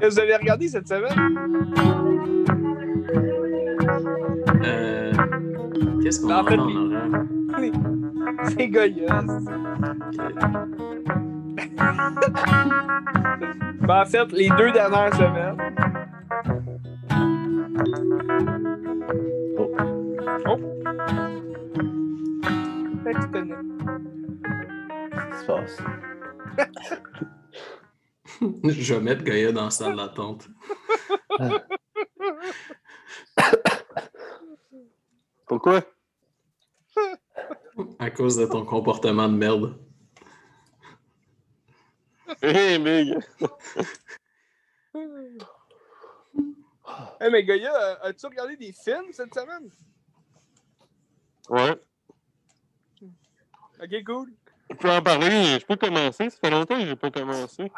Vous avez regardé cette semaine? Qu'est-ce qu'on a en fait, en horreur? C'est Goya. Ben, en fait, les deux dernières semaines. Oh. Oh. Fait que tu connais. Qu'est-ce qui se passe? Je vais mettre Gaïa dans la salle d'attente. Pourquoi? À cause de ton comportement de merde. Hé, Big! Hey, mais Goya, as-tu regardé des films cette semaine? Ouais. Ok, cool. Je peux en parler, je peux commencer. Ça fait longtemps que j'ai pas commencé.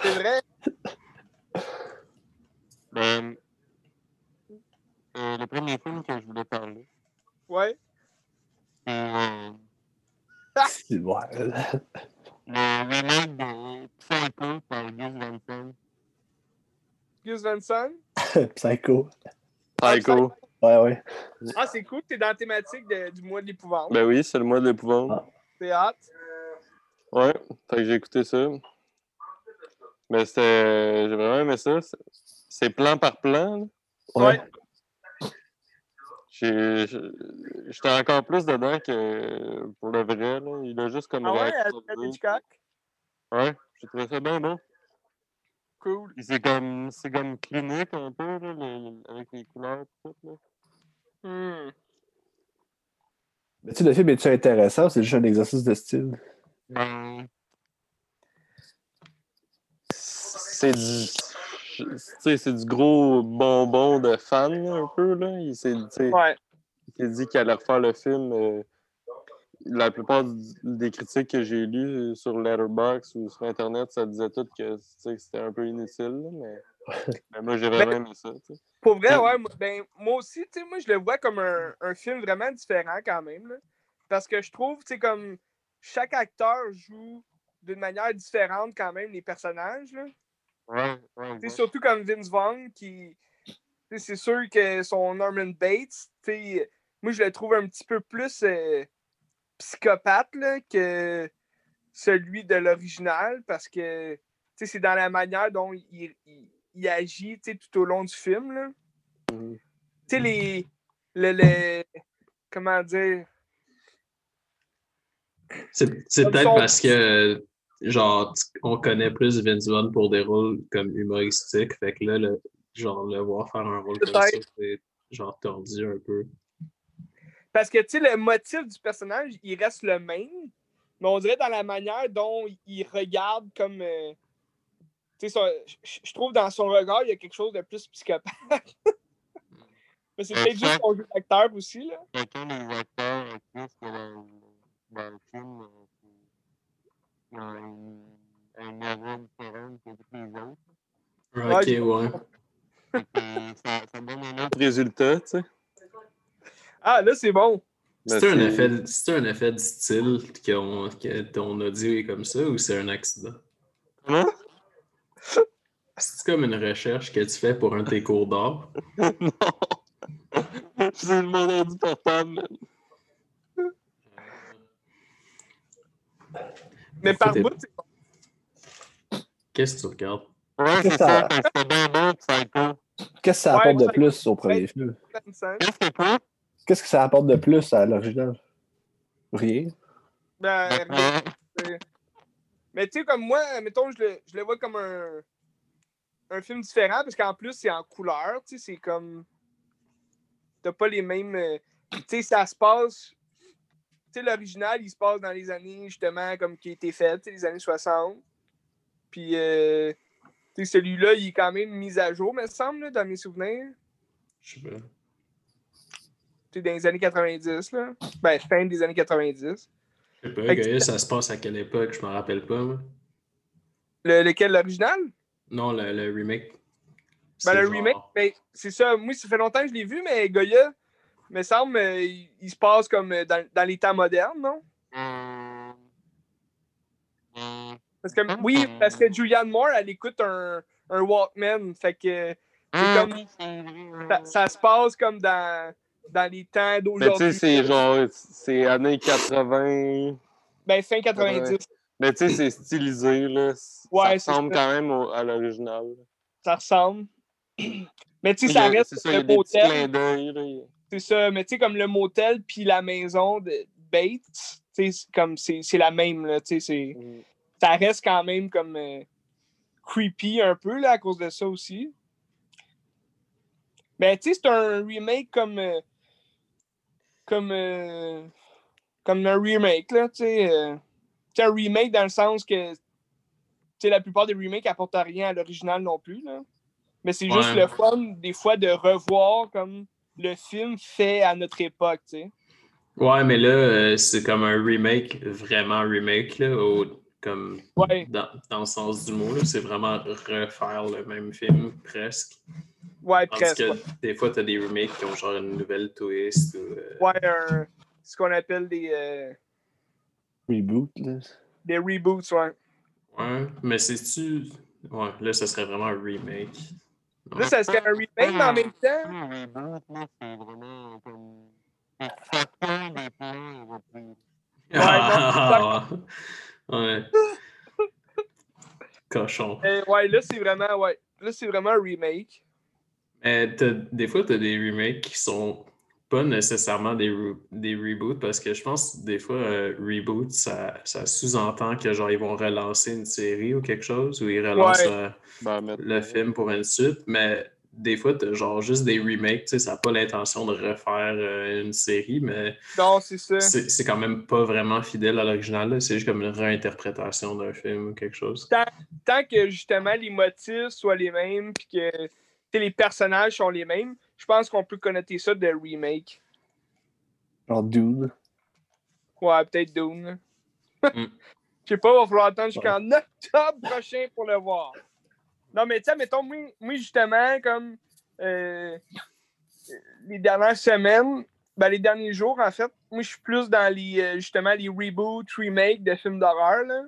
C'est vrai? Ben, euh, le premier film que je voulais parler, Ouais. c'est euh, C'est- ouais. le remake de Psycho par Gus Van Sant. Gus Van Sant? Psycho. Psycho. Ouais, ouais. Ah, c'est cool, t'es dans la thématique de- du mois de l'épouvante. Ben oui, c'est le mois de l'épouvante. Ah. C'est hâte. Ouais, fait que j'ai écouté ça. Mais c'était. J'ai vraiment aimé ça. C'est- C'est plan par plan. là. Ouais. J'étais encore plus dedans que pour le vrai. Là. Il a juste comme Ah ouais, réactualisé. Alfred Hitchcock? Ouais, j'ai trouvé ça bien bon. Cool. C'est comme, c'est comme clinique un peu, là, le- avec les couleurs et tout. Là. Hmm. Mais tu le film est-tu intéressant ou c'est juste un exercice de style? Ben, c'est du, c'est du gros bonbon de fan là, un peu là. Il s'est, Ouais. dit qu'il allait refaire le film. euh, la plupart des critiques que j'ai lues sur Letterboxd ou sur Internet, ça disait tout que c'était un peu inutile, là, mais, mais moi j'ai vraiment aimé ça. Pour vrai, ouais. moi- Ben, moi aussi, tu sais, moi, je le vois comme un, un film vraiment différent quand même. là. Parce que je trouve, tu sais, comme chaque acteur joue d'une manière différente quand même les personnages. Là. Ouais, surtout comme Vince Vaughn, qui. C'est sûr que son Norman Bates, moi, je le trouve un petit peu plus euh, psychopathe là, que celui de l'original, parce que tu sais, c'est dans la manière dont il, il- il agit tout au long du film. Là. Tu sais, les. Le, le- comment dire? C'est peut-être son- parce que, genre, on connaît plus Vince Vaughn pour des rôles comme humoristiques. Fait que là, le, genre, le voir faire un rôle comme ça, c'est genre tordu un peu. Parce que, tu sais, le motif du personnage, il reste le même, mais on dirait dans la manière dont il regarde comme. euh, tu sais, je trouve dans son regard, il y a quelque chose de plus psychopathe. mais c'est peut-être juste son jeu d'acteur aussi, là. chacun des acteurs, que dans, dans le film, euh, qui- qui ont un, un différent que tous les autres. Ok, ouais. Fait que ça, ça donne un autre résultat, tu sais. Ah, là, c'est bon. Mais C'est un, effet, c'est un effet de style qu'on- que ton audio est comme ça ou c'est un accident? Comment? C'est comme une recherche que tu fais pour un de tes cours d'art. non! C'est mon ordi portable. Mais par bout, c'est bon. Qu'est-ce que tu regardes? Ouais, Qu'est-ce c'est que ça, bien Psycho. Qu'est-ce que apporte de plus au premier film? Qu'est-ce que quoi? Qu'est-ce que ça apporte de plus à l'original? Rien. Ben, Ouais. c'est- mais tu sais, comme moi, mettons, je le, je le vois comme un, un film différent, parce qu'en plus, c'est en couleur, tu sais, c'est comme... T'as pas les mêmes... euh, Tu sais, ça se passe... L'original, il se passe dans les années, justement, comme qui a été fait, les années 60. Puis, euh, celui-là, il est quand même mis à jour, me semble, là, dans mes souvenirs. Je sais pas. Tu sais, dans les années 90, là. Ben, fin des années 90. Je sais pas, Gaïa, ça se passe à quelle époque? Je me rappelle pas, moi. Le, lequel, l'original? Non, le, le remake. Ben, le genre- remake, ben, c'est ça. Moi, ça fait longtemps que je l'ai vu, mais Goya, me semble, il, il se passe comme euh, dans, dans les temps modernes, non? Parce que, oui, parce que Julianne Moore, elle écoute un, un Walkman. Fait que c'est comme. Ça, ça se passe comme dans, dans les temps Mais tu d'aujourd'hui. sais, c'est genre, c'est années 80. Ben, fin 90. Mais tu sais, c'est stylisé, là. Ouais, ça ressemble ça. quand même au- à l'original. Ça ressemble. Mais tu sais, ça reste C'est ça, il y a le des petits motel. clins d'œil, là. C'est ça, mais tu sais, comme le motel puis la maison de Bates, tu sais, c'est comme c'est c'est la même, là, tu sais, c'est- Mm. ça reste quand même comme euh, creepy un peu, là, à cause de ça aussi. Mais tu sais, c'est un remake comme. euh, comme. euh, comme un remake, là, tu sais. sais, un remake dans le sens que. Tu sais, la plupart des remakes apportent rien à l'original non plus, là. Mais c'est juste le fun, des fois, de revoir comme le film fait à notre époque, tu sais. Ouais, mais là, euh, c'est comme un remake, vraiment remake, là, au- comme Ouais, dans, dans le sens du mot. là. C'est vraiment refaire le même film, presque. ouais, Tandis presque. que ouais. des fois, t'as des remakes qui ont genre une nouvelle twist. Ou, euh, Ouais, un- ce qu'on appelle des, euh, Reboot, là. des reboots, ouais. ouais, mais c'est-tu. Ouais, là, ce serait vraiment un remake. Là, ça serait un remake, mais en même temps, Un reboot, là, c'est vraiment comme. Ah, ouais. Cochon. ouais, là, c'est vraiment, ouais. Là, c'est vraiment un remake. Mais t'as- des fois, tu as des remakes qui sont pas nécessairement des, re- des reboots parce que je pense que des fois, euh, reboot, ça, ça sous-entend que genre ils vont relancer une série ou quelque chose ou ils relancent Ouais. euh, Ben, mais- le film pour une suite. Mais des fois, genre juste des remakes, tu sais, ça n'a pas l'intention de refaire euh, une série, mais Non, c'est ça. c'est c'est quand même pas vraiment fidèle à l'original. C'est juste comme une réinterprétation d'un film ou quelque chose. Tant que justement les motifs soient les mêmes, puis que les personnages sont les mêmes, je pense qu'on peut connoter ça de remake. Genre Dude. Ouais, peut-être Dune. Mm. Je sais pas, il va falloir attendre jusqu'en octobre prochain pour le voir. Non, mais tu sais, mettons, moi, moi, justement, comme euh, les dernières semaines, ben, les derniers jours, en fait, moi, je suis plus dans les, euh, justement, les reboots, remakes de films d'horreur, là.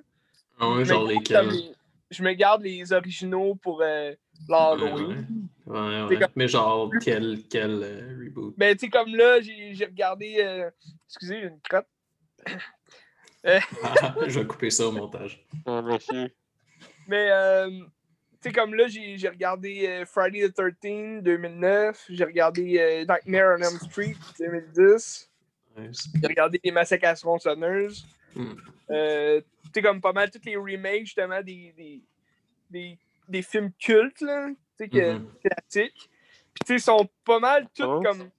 Ah ouais, Je me genre garde lesquels. Je me garde les originaux pour euh, l'Halloween. Ouais, ouais. C'est comme- Mais genre, quel, quel euh, reboot? Ben, tu sais, comme là, j'ai j'ai regardé. euh, excusez, j'ai une crotte. Ah, je vais couper ça au montage. Mais, euh, tu sais, comme là, j'ai j'ai regardé euh, Friday the 13 2009. J'ai regardé euh, Nightmare on Elm Street 2010. Nice. J'ai regardé Les Massacres à tronçonneuses. Euh, tu sais, comme pas mal tous les remakes, justement, des, des, des, des films cultes, là. Tu sais, que- Mhm. classiques. Puis, tu sais, ils sont pas mal tous Oh. comme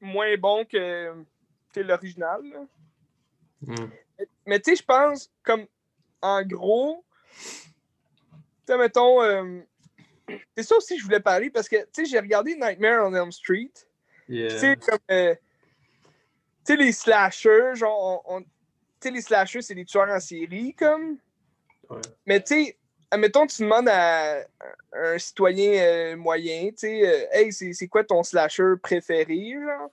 moins bons que l'original. Hmm. Mais tu sais, je pense, comme, en gros, tu sais, mettons, euh, c'est ça aussi que je voulais parler parce que, tu sais, j'ai regardé Nightmare on Elm Street. Yeah. Tu sais, comme, euh, tu sais, les slashers, genre, on- on- tu sais, les slashers, c'est des tueurs en série, comme. Ouais. Mais tu sais, admettons, tu demandes à un citoyen euh, moyen, tu euh, hey, c'est quoi ton slasher préféré, genre?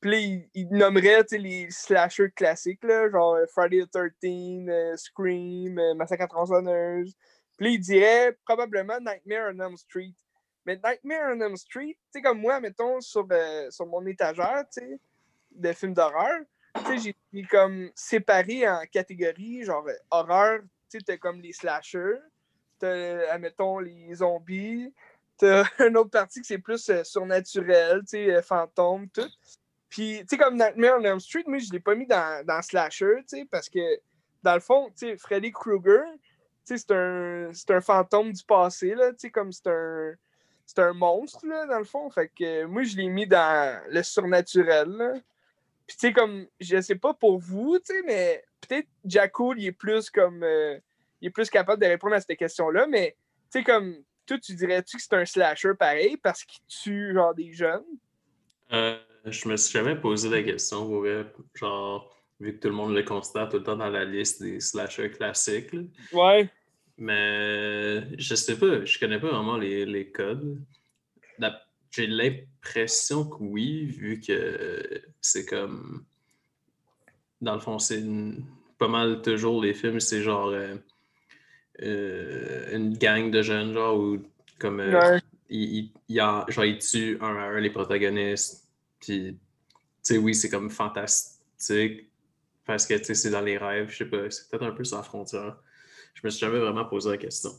Puis il, nommerait, les slashers classiques, là, genre euh, Friday the 13, euh, Scream, Massacre à tronçonneuse. Puis il dirait probablement Nightmare on Elm Street. Mais Nightmare on Elm Street, tu sais, comme moi, mettons, sur, sur mon étagère, tu de films d'horreur, tu sais, j'ai- comme séparé en catégories, genre horreur, tu sais, comme les slashers, t'as, admettons, les zombies, t'as une autre partie que c'est plus euh, surnaturel, tu sais, euh, fantôme, tout. Puis, tu sais, comme Nightmare on Elm Street, moi, je l'ai pas mis dans, dans slasher, tu sais, parce que, dans le fond, tu sais, Freddy Krueger, tu sais, c'est un, c'est un fantôme du passé, là, tu sais, comme c'est un, c'est un monstre, là, dans le fond. Fait que moi, je l'ai mis dans le surnaturel, là. Puis, tu sais, comme, je sais pas pour vous, tu sais, mais peut-être Jacko, il est plus comme, euh, il est plus capable de répondre à cette question-là, mais, tu sais, comme, toi, tu dirais-tu que c'est un slasher pareil parce qu'il tue, genre, des jeunes? Euh, Je me suis jamais posé la question, vrai, genre, vu que tout le monde le constate tout le temps dans la liste des slashers classiques. là. Ouais. Mais je sais pas, je connais pas vraiment les, les codes. J'ai l'impression que oui, vu que c'est comme. Dans le fond, c'est pas mal toujours les films, c'est genre euh, euh, une gang de jeunes, genre, ou comme. euh, Ouais. ils, ils tuent un à un les protagonistes. Puis, tu sais, oui, c'est comme fantastique parce que, tu sais, c'est dans les rêves. Je sais pas, c'est peut-être un peu sans frontière. Je me suis jamais vraiment posé la question.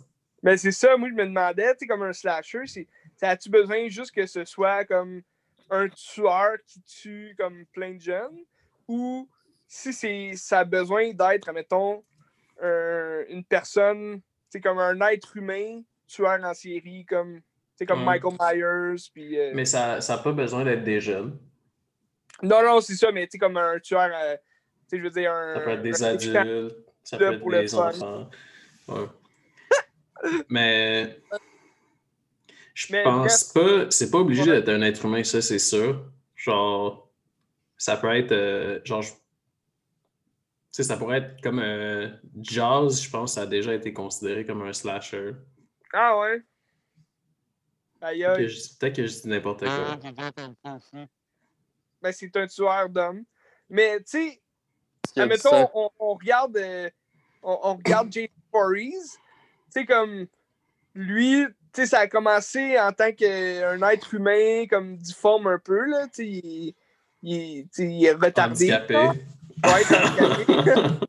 Ben, c'est ça, moi, je me demandais, tu sais, comme un slasher, c'est, ça as-tu besoin juste que ce soit comme un tueur qui tue comme plein de jeunes? Ou si c'est, ça a besoin d'être, mettons, une personne, c'est comme un être humain tueur en série, comme, c'est comme. Michael Myers, puis... euh, Mais ça n'a pas besoin d'être des jeunes. Non, non, c'est ça, mais tu sais, comme un tueur, euh, tu sais, je veux dire, un... Ça peut être des adultes, ça peut être des enfants. Ouais. Mais je Mais pense pas, c'est pas obligé d'être un être humain, ça c'est sûr. Genre, ça peut être, euh, genre, sais, ça pourrait être comme euh, Jaws, je pense, ça a déjà été considéré comme un slasher. Ah ouais? Aïe, Peut-être que aïe. je- Peut-être que je dis n'importe quoi. Ben, c'est un tueur d'hommes. Mais, tu sais, admettons, on, on regarde, euh, on, on regarde Jason Voorhees. Tu sais, comme lui, tu sais, ça a commencé en tant qu'un être humain, comme difforme un peu, là. Tu sais, il, il- il est retardé. Handicapé. Là. Ouais, handicapé.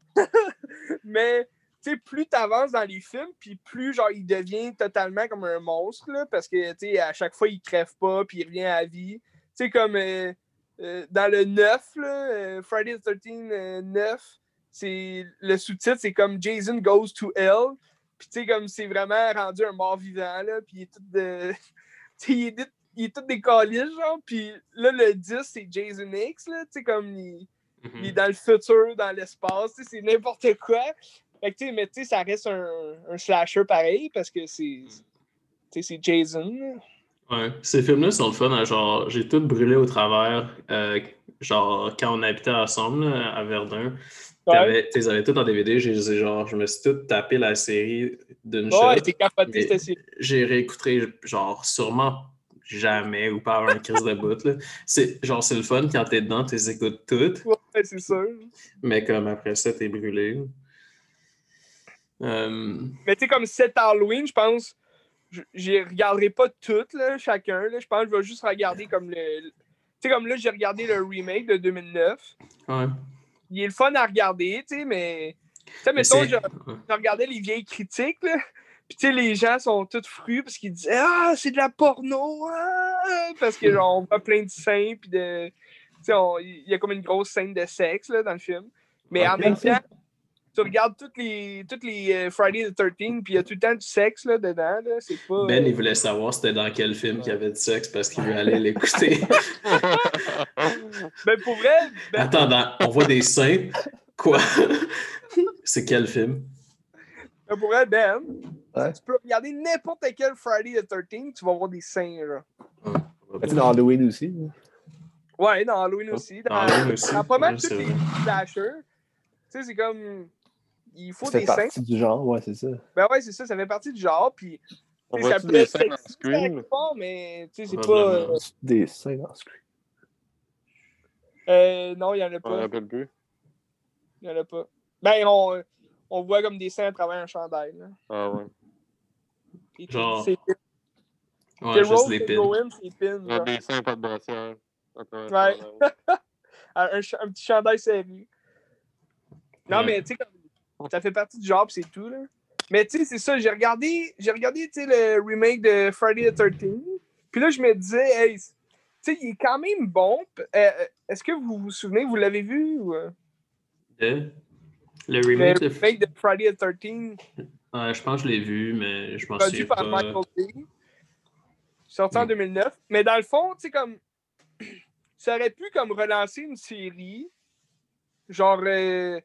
Mais, tu sais, plus tu avances dans les films, puis plus, genre, il devient totalement comme un monstre, là, parce que, tu sais, à chaque fois, il crève pas, puis il revient à vie. Tu sais, comme euh, euh, dans le 9, là, euh, Friday the 13 euh, 9, c'est, le sous-titre, c'est comme Jason Goes to Hell. Puis, tu sais, comme c'est vraiment rendu un mort vivant, là, puis il est tout de. tu sais, il est, il est tout décalé, genre, puis là, le 10, c'est Jason X, là, tu sais, comme il Mhm. dans le futur, dans l'espace, c'est n'importe quoi. Fait que, mais tu sais, ça reste un, un slasher pareil parce que c'est. Sais, c'est Jason. Ouais, ces films-là sont le fun. hein, genre, j'ai tout brûlé au travers. euh, genre, quand on habitait ensemble là, à Verdun, Ouais, tu les avais tout en DVD. Genre, je me suis tout tapé la série d'une ouais shot. J'ai réécouté, genre, sûrement jamais ou pas un crise de bout. Là. Genre, c'est le fun quand t'es dedans, tu les écoutes toutes, Ouais, c'est sûr. mais comme après ça, t'es brûlé. Euh, Mais tu sais, comme cet Halloween, je pense, je j'y regarderai pas toutes, là, chacun. Là. Je pense que je vais juste regarder comme le. Tu sais, comme là, j'ai regardé le remake de 2009. ouais. Il est le fun à regarder, tu sais, mais. Tu sais, Mais mettons, je, je regardais les vieilles critiques, là. Puis, tu sais, les gens sont tous frus parce qu'ils disaient Ah, c'est de la porno! ah! Parce que, genre, on voit plein de seins, puis de. Il y a comme une grosse scène de sexe, là, dans le film. Mais en même temps, tu regardes toutes les, toutes les euh, Friday the 13 puis il y a tout le temps du sexe, là, dedans, là. C'est pas. Ben, euh, il voulait savoir c'était dans quel film qu'il y avait du sexe parce qu'il veut aller l'écouter. Ben, pour vrai, ben, Attends, on voit des seins. Quoi? C'est quel film? ben, pour vrai, Ben, Ouais. tu peux regarder n'importe quel Friday the 13 tu vas voir des seins, là. Tu sais, dans Halloween aussi. là. Ouais, dans Halloween aussi. Dans, Dans Halloween aussi, dans pas mal ouais, tous c'est les slashers. Tu sais, c'est comme. Il faut Ça fait des seins. partie du genre, ouais, c'est ça. Ben ouais, c'est ça, ça fait partie du genre. Puis, On ça peut des être en screen? part, mais tu sais, c'est pas. Euh, Des seins dans ce cul. euh, non, il y en a pas. rappelle plus. Il y en a pas. Ben, on, on voit comme des seins à travers un chandail. Là. Ah ouais. Et puis, Genre, C'est Ouais, c'est juste les pins. C'est pin. Il y a genre. des seins, pas de brassière. Attends, Ouais. attends, un, un ch- un petit chandail serré. Non, Ouais. mais tu sais, comme ça fait partie du genre, c'est tout. Là. Mais tu sais, c'est ça, j'ai regardé, j'ai regardé tu sais, le remake de Friday the 13 Puis là, je me disais, hey, tu sais, il est quand même bon. Euh, euh, Est-ce que vous vous souvenez, vous l'avez vu? Ou, euh, De- Le le remake de. remake de Friday the 13 Ouais, je pense que je l'ai vu, mais je m'en produit souviens par pas. Michael Bay. Sorti en Mm. 2009. Mais dans le fond, tu sais, comme. Ça aurait pu comme relancer une série. Genre. euh,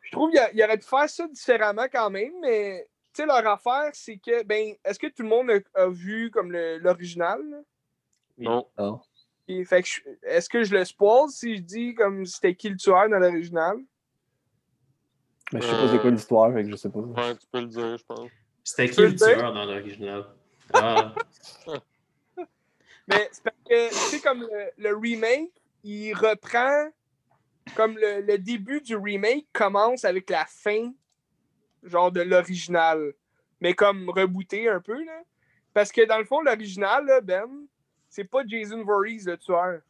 je trouve qu'il aurait pu faire ça différemment quand même, mais. Tu sais, leur affaire, c'est que. Ben, est-ce que tout le monde a, a vu comme le- l'original? là? Non. Non. Et fait que je- est-ce que je le spoil si je dis comme c'était qui le tueur dans l'original? Mais je sais pas c'est quoi Euh, l'histoire, fait que je sais pas. Ouais, tu peux le dire, je pense. C'était qui le tueur dans l'original? Ah, Mais c'est parce que, tu sais, comme le, remake, il reprend. Comme le, début du remake commence avec la fin, genre de l'original. Mais comme rebooté un peu, là. Parce que dans le fond, l'original, Ben, c'est pas Jason Voorhees le tueur.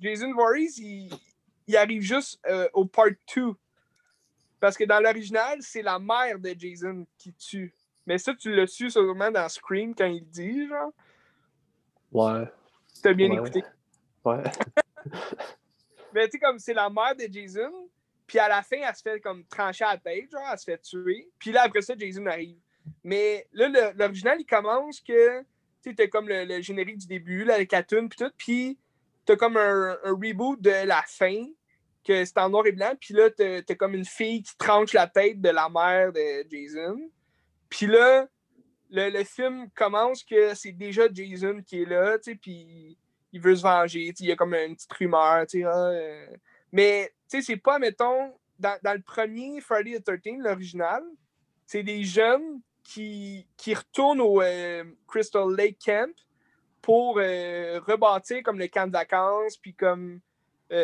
Jason Voorhees, il, il arrive juste euh, au part 2. Parce que dans l'original, c'est la mère de Jason qui tue. Mais ça, tu l'as su sûrement dans Scream quand il dit, genre. Ouais. T'as bien Ouais. écouté. Ouais. Mais tu sais, comme c'est la mère de Jason, puis à la fin, elle se fait comme trancher à la tête, genre, elle se fait tuer. Puis là, après ça, Jason arrive. Mais là, l'original, il commence que, tu sais, t'as comme le, le générique du début, là, avec la tune, puis tout, puis t'as comme un, un reboot de la fin, que c'est en noir et blanc, puis là, t'as t'as comme une fille qui tranche la tête de la mère de Jason. Puis là, le, le film commence que c'est déjà Jason qui est là, tu sais, puis il veut se venger, tu sais, il y a comme une petite rumeur, tu sais, ah, euh, mais, tu sais, c'est pas, mettons, dans, dans le premier Friday the 13, l'original, c'est des jeunes qui, qui retournent au euh, Crystal Lake Camp pour euh, rebâtir comme le camp de vacances, puis comme, tu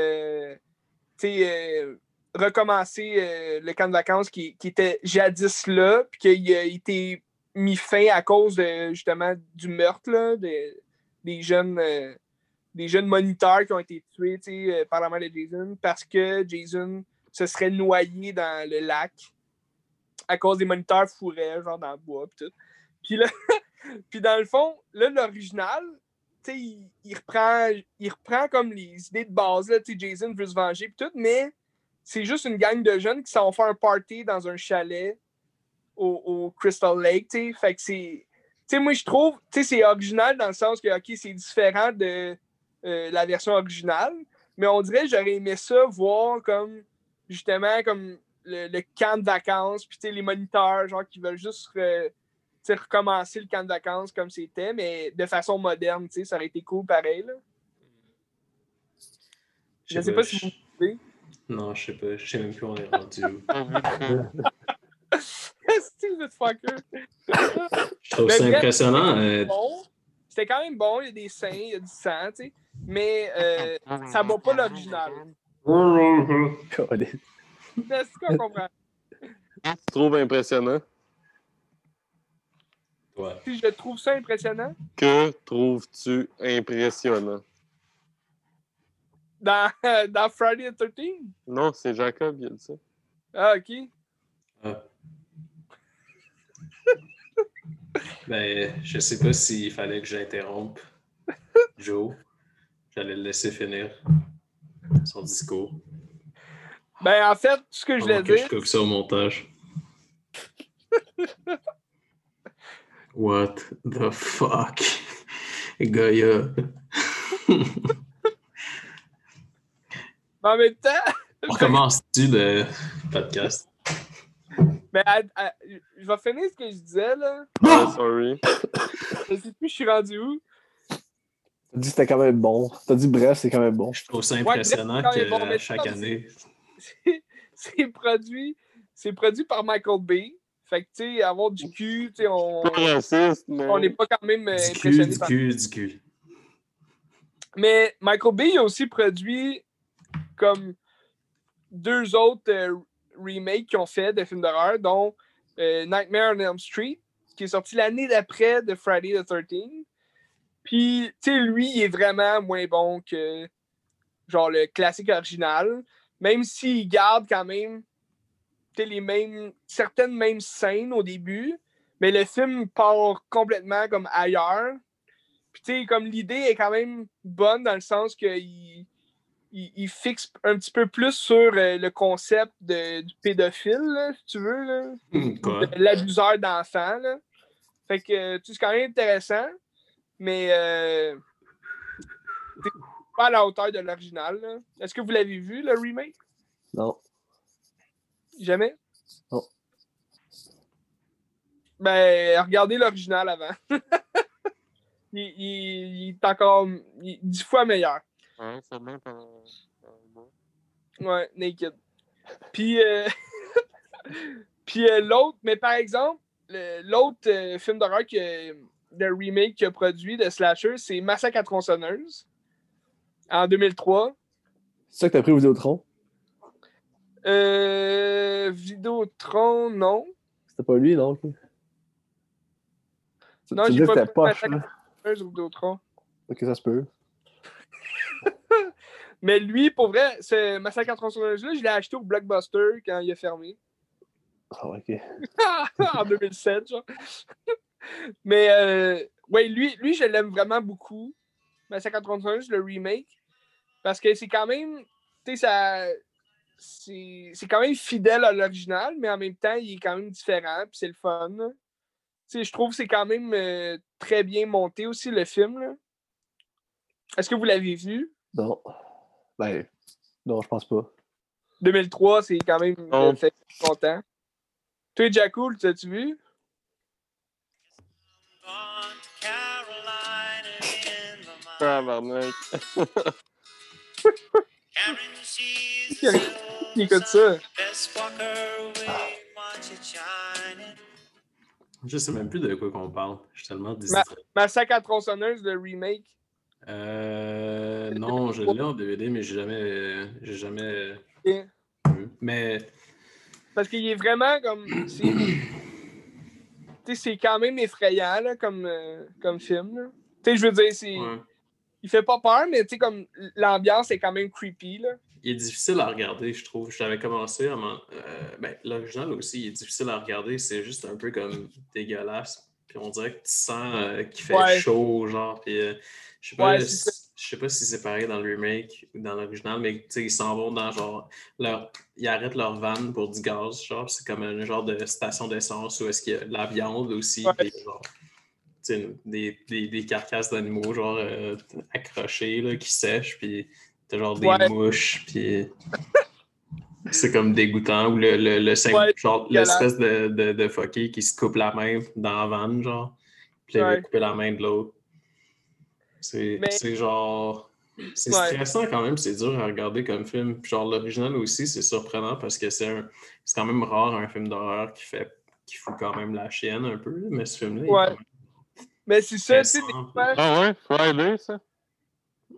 sais, recommencer le camp de vacances qui, qui était jadis là, puis qu'il a été mis fin à cause de, justement du meurtre des jeunes euh, des jeunes moniteurs qui ont été tués euh, par la mère de Jason parce que Jason se serait noyé dans le lac à cause des moniteurs fourraient, genre dans le bois tout. Puis là, puis dans le fond, là, l'original, il, il reprend, il reprend comme les idées de base, là, Jason veut se venger pis tout, mais c'est juste une gang de jeunes qui s'en font un party dans un chalet au, au Crystal Lake, tu sais. Fait que c'est. Tu sais, moi, je trouve, tu sais, c'est original dans le sens que, OK, c'est différent de euh, la version originale, mais on dirait que j'aurais aimé ça voir comme, justement, comme le, le camp de vacances, puis tu sais, les moniteurs, genre, qui veulent juste euh, tu sais, recommencer le camp de vacances comme c'était, mais de façon moderne, tu sais, ça aurait été cool pareil, là. Je sais pas si vous Non, je sais pas. Je sais même plus où on est rendu. où. Pas vu le film. Steve fucker! Je trouve ça impressionnant. euh, bon. C'était quand même bon, il y a des seins, il y a du sang, tu sais. Mais euh, ça va pas l'original. Calais. Est-ce qu'on comprend? Tu trouves impressionnant? ouais. Si je trouve ça impressionnant, Que trouves-tu impressionnant? dans, dans Friday the 13 Non, c'est Jacob qui a dit ça. Ah, ok. Ah. Ben, je sais pas s'il fallait que j'interrompe Joe. J'allais le laisser finir son discours. Ben, en fait, ce que je voulais que je dire, coupe ça au montage. What the fuck? Gaïa. en même temps, On recommence-tu le podcast? À- à- je vais finir ce que je disais, là. Ah, sorry. Je sais plus, je suis rendu où. T'as dit que c'était quand même bon. T'as dit bref, c'est quand même bon. Je trouve ça Ouais, impressionnant même que bon, mais chaque ça, année. C'est- produit, c'est produit par Michael Bay. Fait que, tu sais, avoir du cul, tu sais, on mais. n'est pas quand même euh, Du cul, impressionné du cul, du cul. Mais Michael Bay a aussi produit comme deux autres euh, remakes qu'ils ont fait de films d'horreur, dont euh, Nightmare on Elm Street, qui est sorti l'année d'après de Friday the 13th. Puis, tu sais, lui, il est vraiment moins bon que genre le classique original, même s'il garde quand même les mêmes, certaines mêmes scènes au début, mais le film part complètement comme ailleurs. Puis, tu sais, comme l'idée est quand même bonne dans le sens qu'il il, il fixe un petit peu plus sur euh, le concept de, du pédophile, là, si tu veux, là, de l'abuseur d'enfants. Fait que, c'est quand même intéressant, mais euh, c'est pas à la hauteur de l'original. Est-ce que vous l'avez vu, le remake? Non. Jamais? Non. Ben, regardez l'original avant. il, il- il est encore dix fois meilleur. Ouais, c'est bien pendant. pendant- Ouais, Naked. Puis, euh, puis euh, l'autre, mais par exemple, le- l'autre euh, film d'horreur que le remake qu'il a produit de Slasher, c'est Massacre à tronçonneuse en 2003. C'est ça que t'as pris au Vidéotron? Euh, Vidéotron, non. C'était pas lui, non? Non, j'ai pas pris poche, Massacre hein? Tronçonneuse ou Vidéotron. Ok, ça se peut. Mais lui, pour vrai, ce Massacre à tronçonneuse-là, je l'ai acheté au Blockbuster quand il a fermé. Ah, ok. en 2007, genre. Mais, euh, ouais, lui, lui, je l'aime vraiment beaucoup. Massacre à tronçonneuse, le remake. Parce que c'est quand même, tu sais, ça. C'est quand même fidèle à l'original, mais en même temps, il est quand même différent, puis c'est le fun. là. Tu sais, je trouve que c'est quand même euh, très bien monté aussi, le film. Est-ce que vous l'avez vu? Non. Ben, non, je pense pas. 2003, c'est quand même euh, fait longtemps. Toi, Jacoul, t'as-tu vu? Carrying she's Qui écoute ça? Je sais même plus de quoi qu'on parle. Je suis tellement distrait. Massacre à tronçonneuse, le remake. Euh, non, je l'ai en DVD, mais j'ai jamais, j'ai jamais vu. Mais Parce qu'il est vraiment comme. c'est- Tu sais, c'est quand même effrayant là, comme, euh, comme film. là. Tu sais, je veux dire, c'est. ouais. Il fait pas peur, mais tu sais, comme l'ambiance est quand même creepy. Là. il est difficile à regarder, je trouve. J'avais commencé à euh, ben, l'original aussi, il est difficile à regarder. C'est juste un peu comme dégueulasse. Puis on dirait que tu sens euh, qu'il fait Ouais. chaud, genre. Puis euh, je sais pas, Ouais, si- je sais pas si c'est pareil dans le remake ou dans l'original, mais tu sais, ils s'en vont dans genre. Leur, ils arrêtent leur van pour du gaz, genre. C'est comme un genre de station d'essence où est-ce qu'il y a de la viande aussi. Ouais. puis genre, des, des, des carcasses d'animaux, genre euh, accrochées, là, qui sèchent. Puis t'as genre des mouches, puis c'est comme dégoûtant. Ou le, le, le simple- Ouais, genre l'espèce de, de, de fucké qui se coupe la main dans la vanne, genre. Puis il Ouais. veut couper la main de l'autre. C'est Mais- genre. C'est Ouais. stressant quand même, c'est dur à regarder comme film. Puis genre l'original aussi, c'est surprenant parce que c'est un- c'est quand même rare un film d'horreur qui fait qui fout quand même la chienne un peu, mais ce film-là, est Ouais. quand même Mais c'est ça, tu sais, Ah ouais, Friday, ça?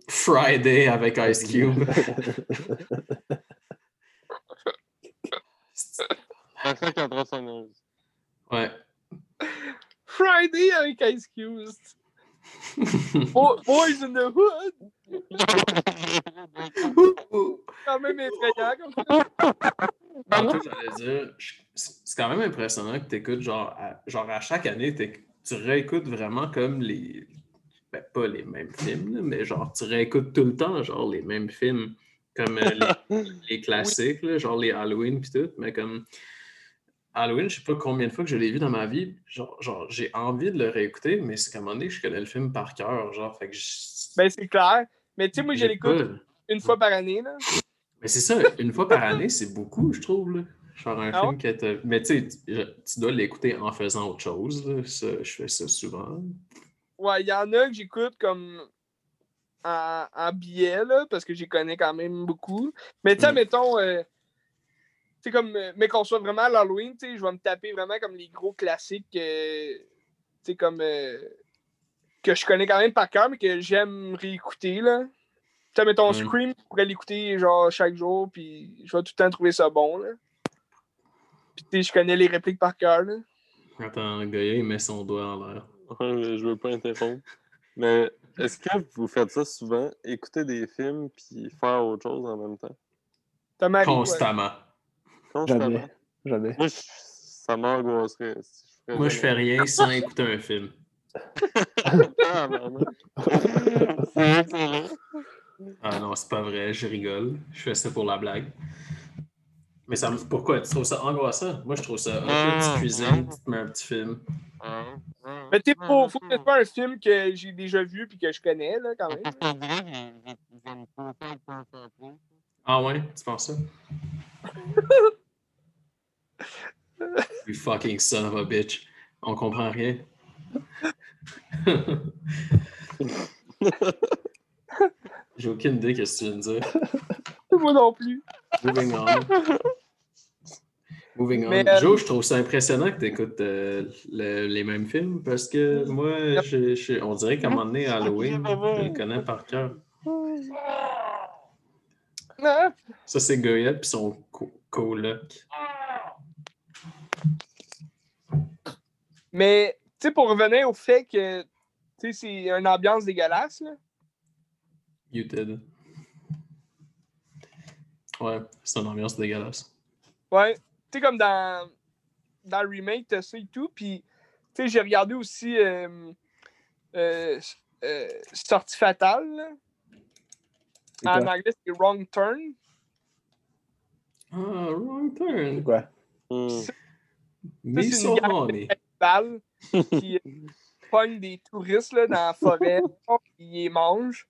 Friday avec Ice Cube. Tronçonneuse. ouais. Friday avec Ice Cube. Bo- Boys in the Hood. Quand même effrayant comme ça. J'allais dire, je- c'est quand même impressionnant que tu écoutes, genre à, genre à chaque année, tu réécoutes vraiment comme les. Ben, pas les mêmes films, là, mais genre tu réécoutes tout le temps, genre les mêmes films, comme euh, les, les classiques, là, genre les Halloween puis tout, mais comme. Halloween, je sais pas combien de fois que je l'ai vu dans ma vie. Genre, genre j'ai envie de le réécouter, mais c'est qu'à un moment donné, je connais le film par cœur. Genre, fait que je. Ben, c'est clair. Mais tu sais, moi, je l'écoute une fois par année. Là. Mais c'est ça, une fois par année, c'est beaucoup, je trouve. Là. Genre un Ah film que t'as- Mais tu sais, tu- dois l'écouter en faisant autre chose. là. Ça, je fais ça souvent. Ouais, il y en a que j'écoute comme en, en billet, là, parce que j'y connais quand même beaucoup. Mais tu sais, Mm. mettons, euh, sais, comme, euh, mais qu'on soit vraiment à l'Halloween, tu sais, je vais me taper vraiment comme les gros classiques, euh, tu sais, comme, euh, que je connais quand même par cœur, mais que j'aime réécouter, là. Tu sais, mettons, Mm. Scream, je pourrais l'écouter, genre, chaque jour, puis je vais tout le temps trouver ça bon, là. Puis, tu sais, je connais les répliques par cœur, là. Attends, Goya, il met son doigt en l'air. Ouais, je veux pas interrompre. Mais est-ce que vous faites ça souvent? Écouter des films puis faire autre chose en même temps? Ouais. Jamais. Jamais. Moi, je- ça m'angoisserait. si ferais Moi, je fais rien sans écouter un film. Ah. Ah non, c'est pas vrai, je rigole. Je fais ça pour la blague. Mais ça me... pourquoi? Tu trouves ça angoissant? Moi, je trouve ça. Ok, tu cuisines, tu te mets un petit film. Mais tu sais, faut, faut ce soit un film que j'ai déjà vu puis que je connais, là, quand même. Ah ouais, tu penses ça? you fucking son of a bitch. On comprend rien. J'ai aucune idée de ce que tu viens de dire. Moi non plus. Moving on. Moving on. Mais, euh, Joe, je trouve ça impressionnant que tu écoutes les mêmes films parce que moi, je- je- on dirait qu'à un moment donné, Halloween, je le connais par cœur. Ça, c'est Goyette puis son co- coloc. Mais, tu sais, pour revenir au fait que, tu sais, c'est une ambiance dégueulasse, là. You did. Ouais, c'est une ambiance dégueulasse. Ouais. Tu sais, comme dans, dans le remake, t'as ça et tout. Puis, tu sais, j'ai regardé aussi euh, euh, euh, Sortie fatale. là. En anglais, c'est Wrong Turn. Ah, wrong turn. quoi? C'est gang de horny. Balle qui euh, pogne des touristes là, dans la forêt, ils les mangent.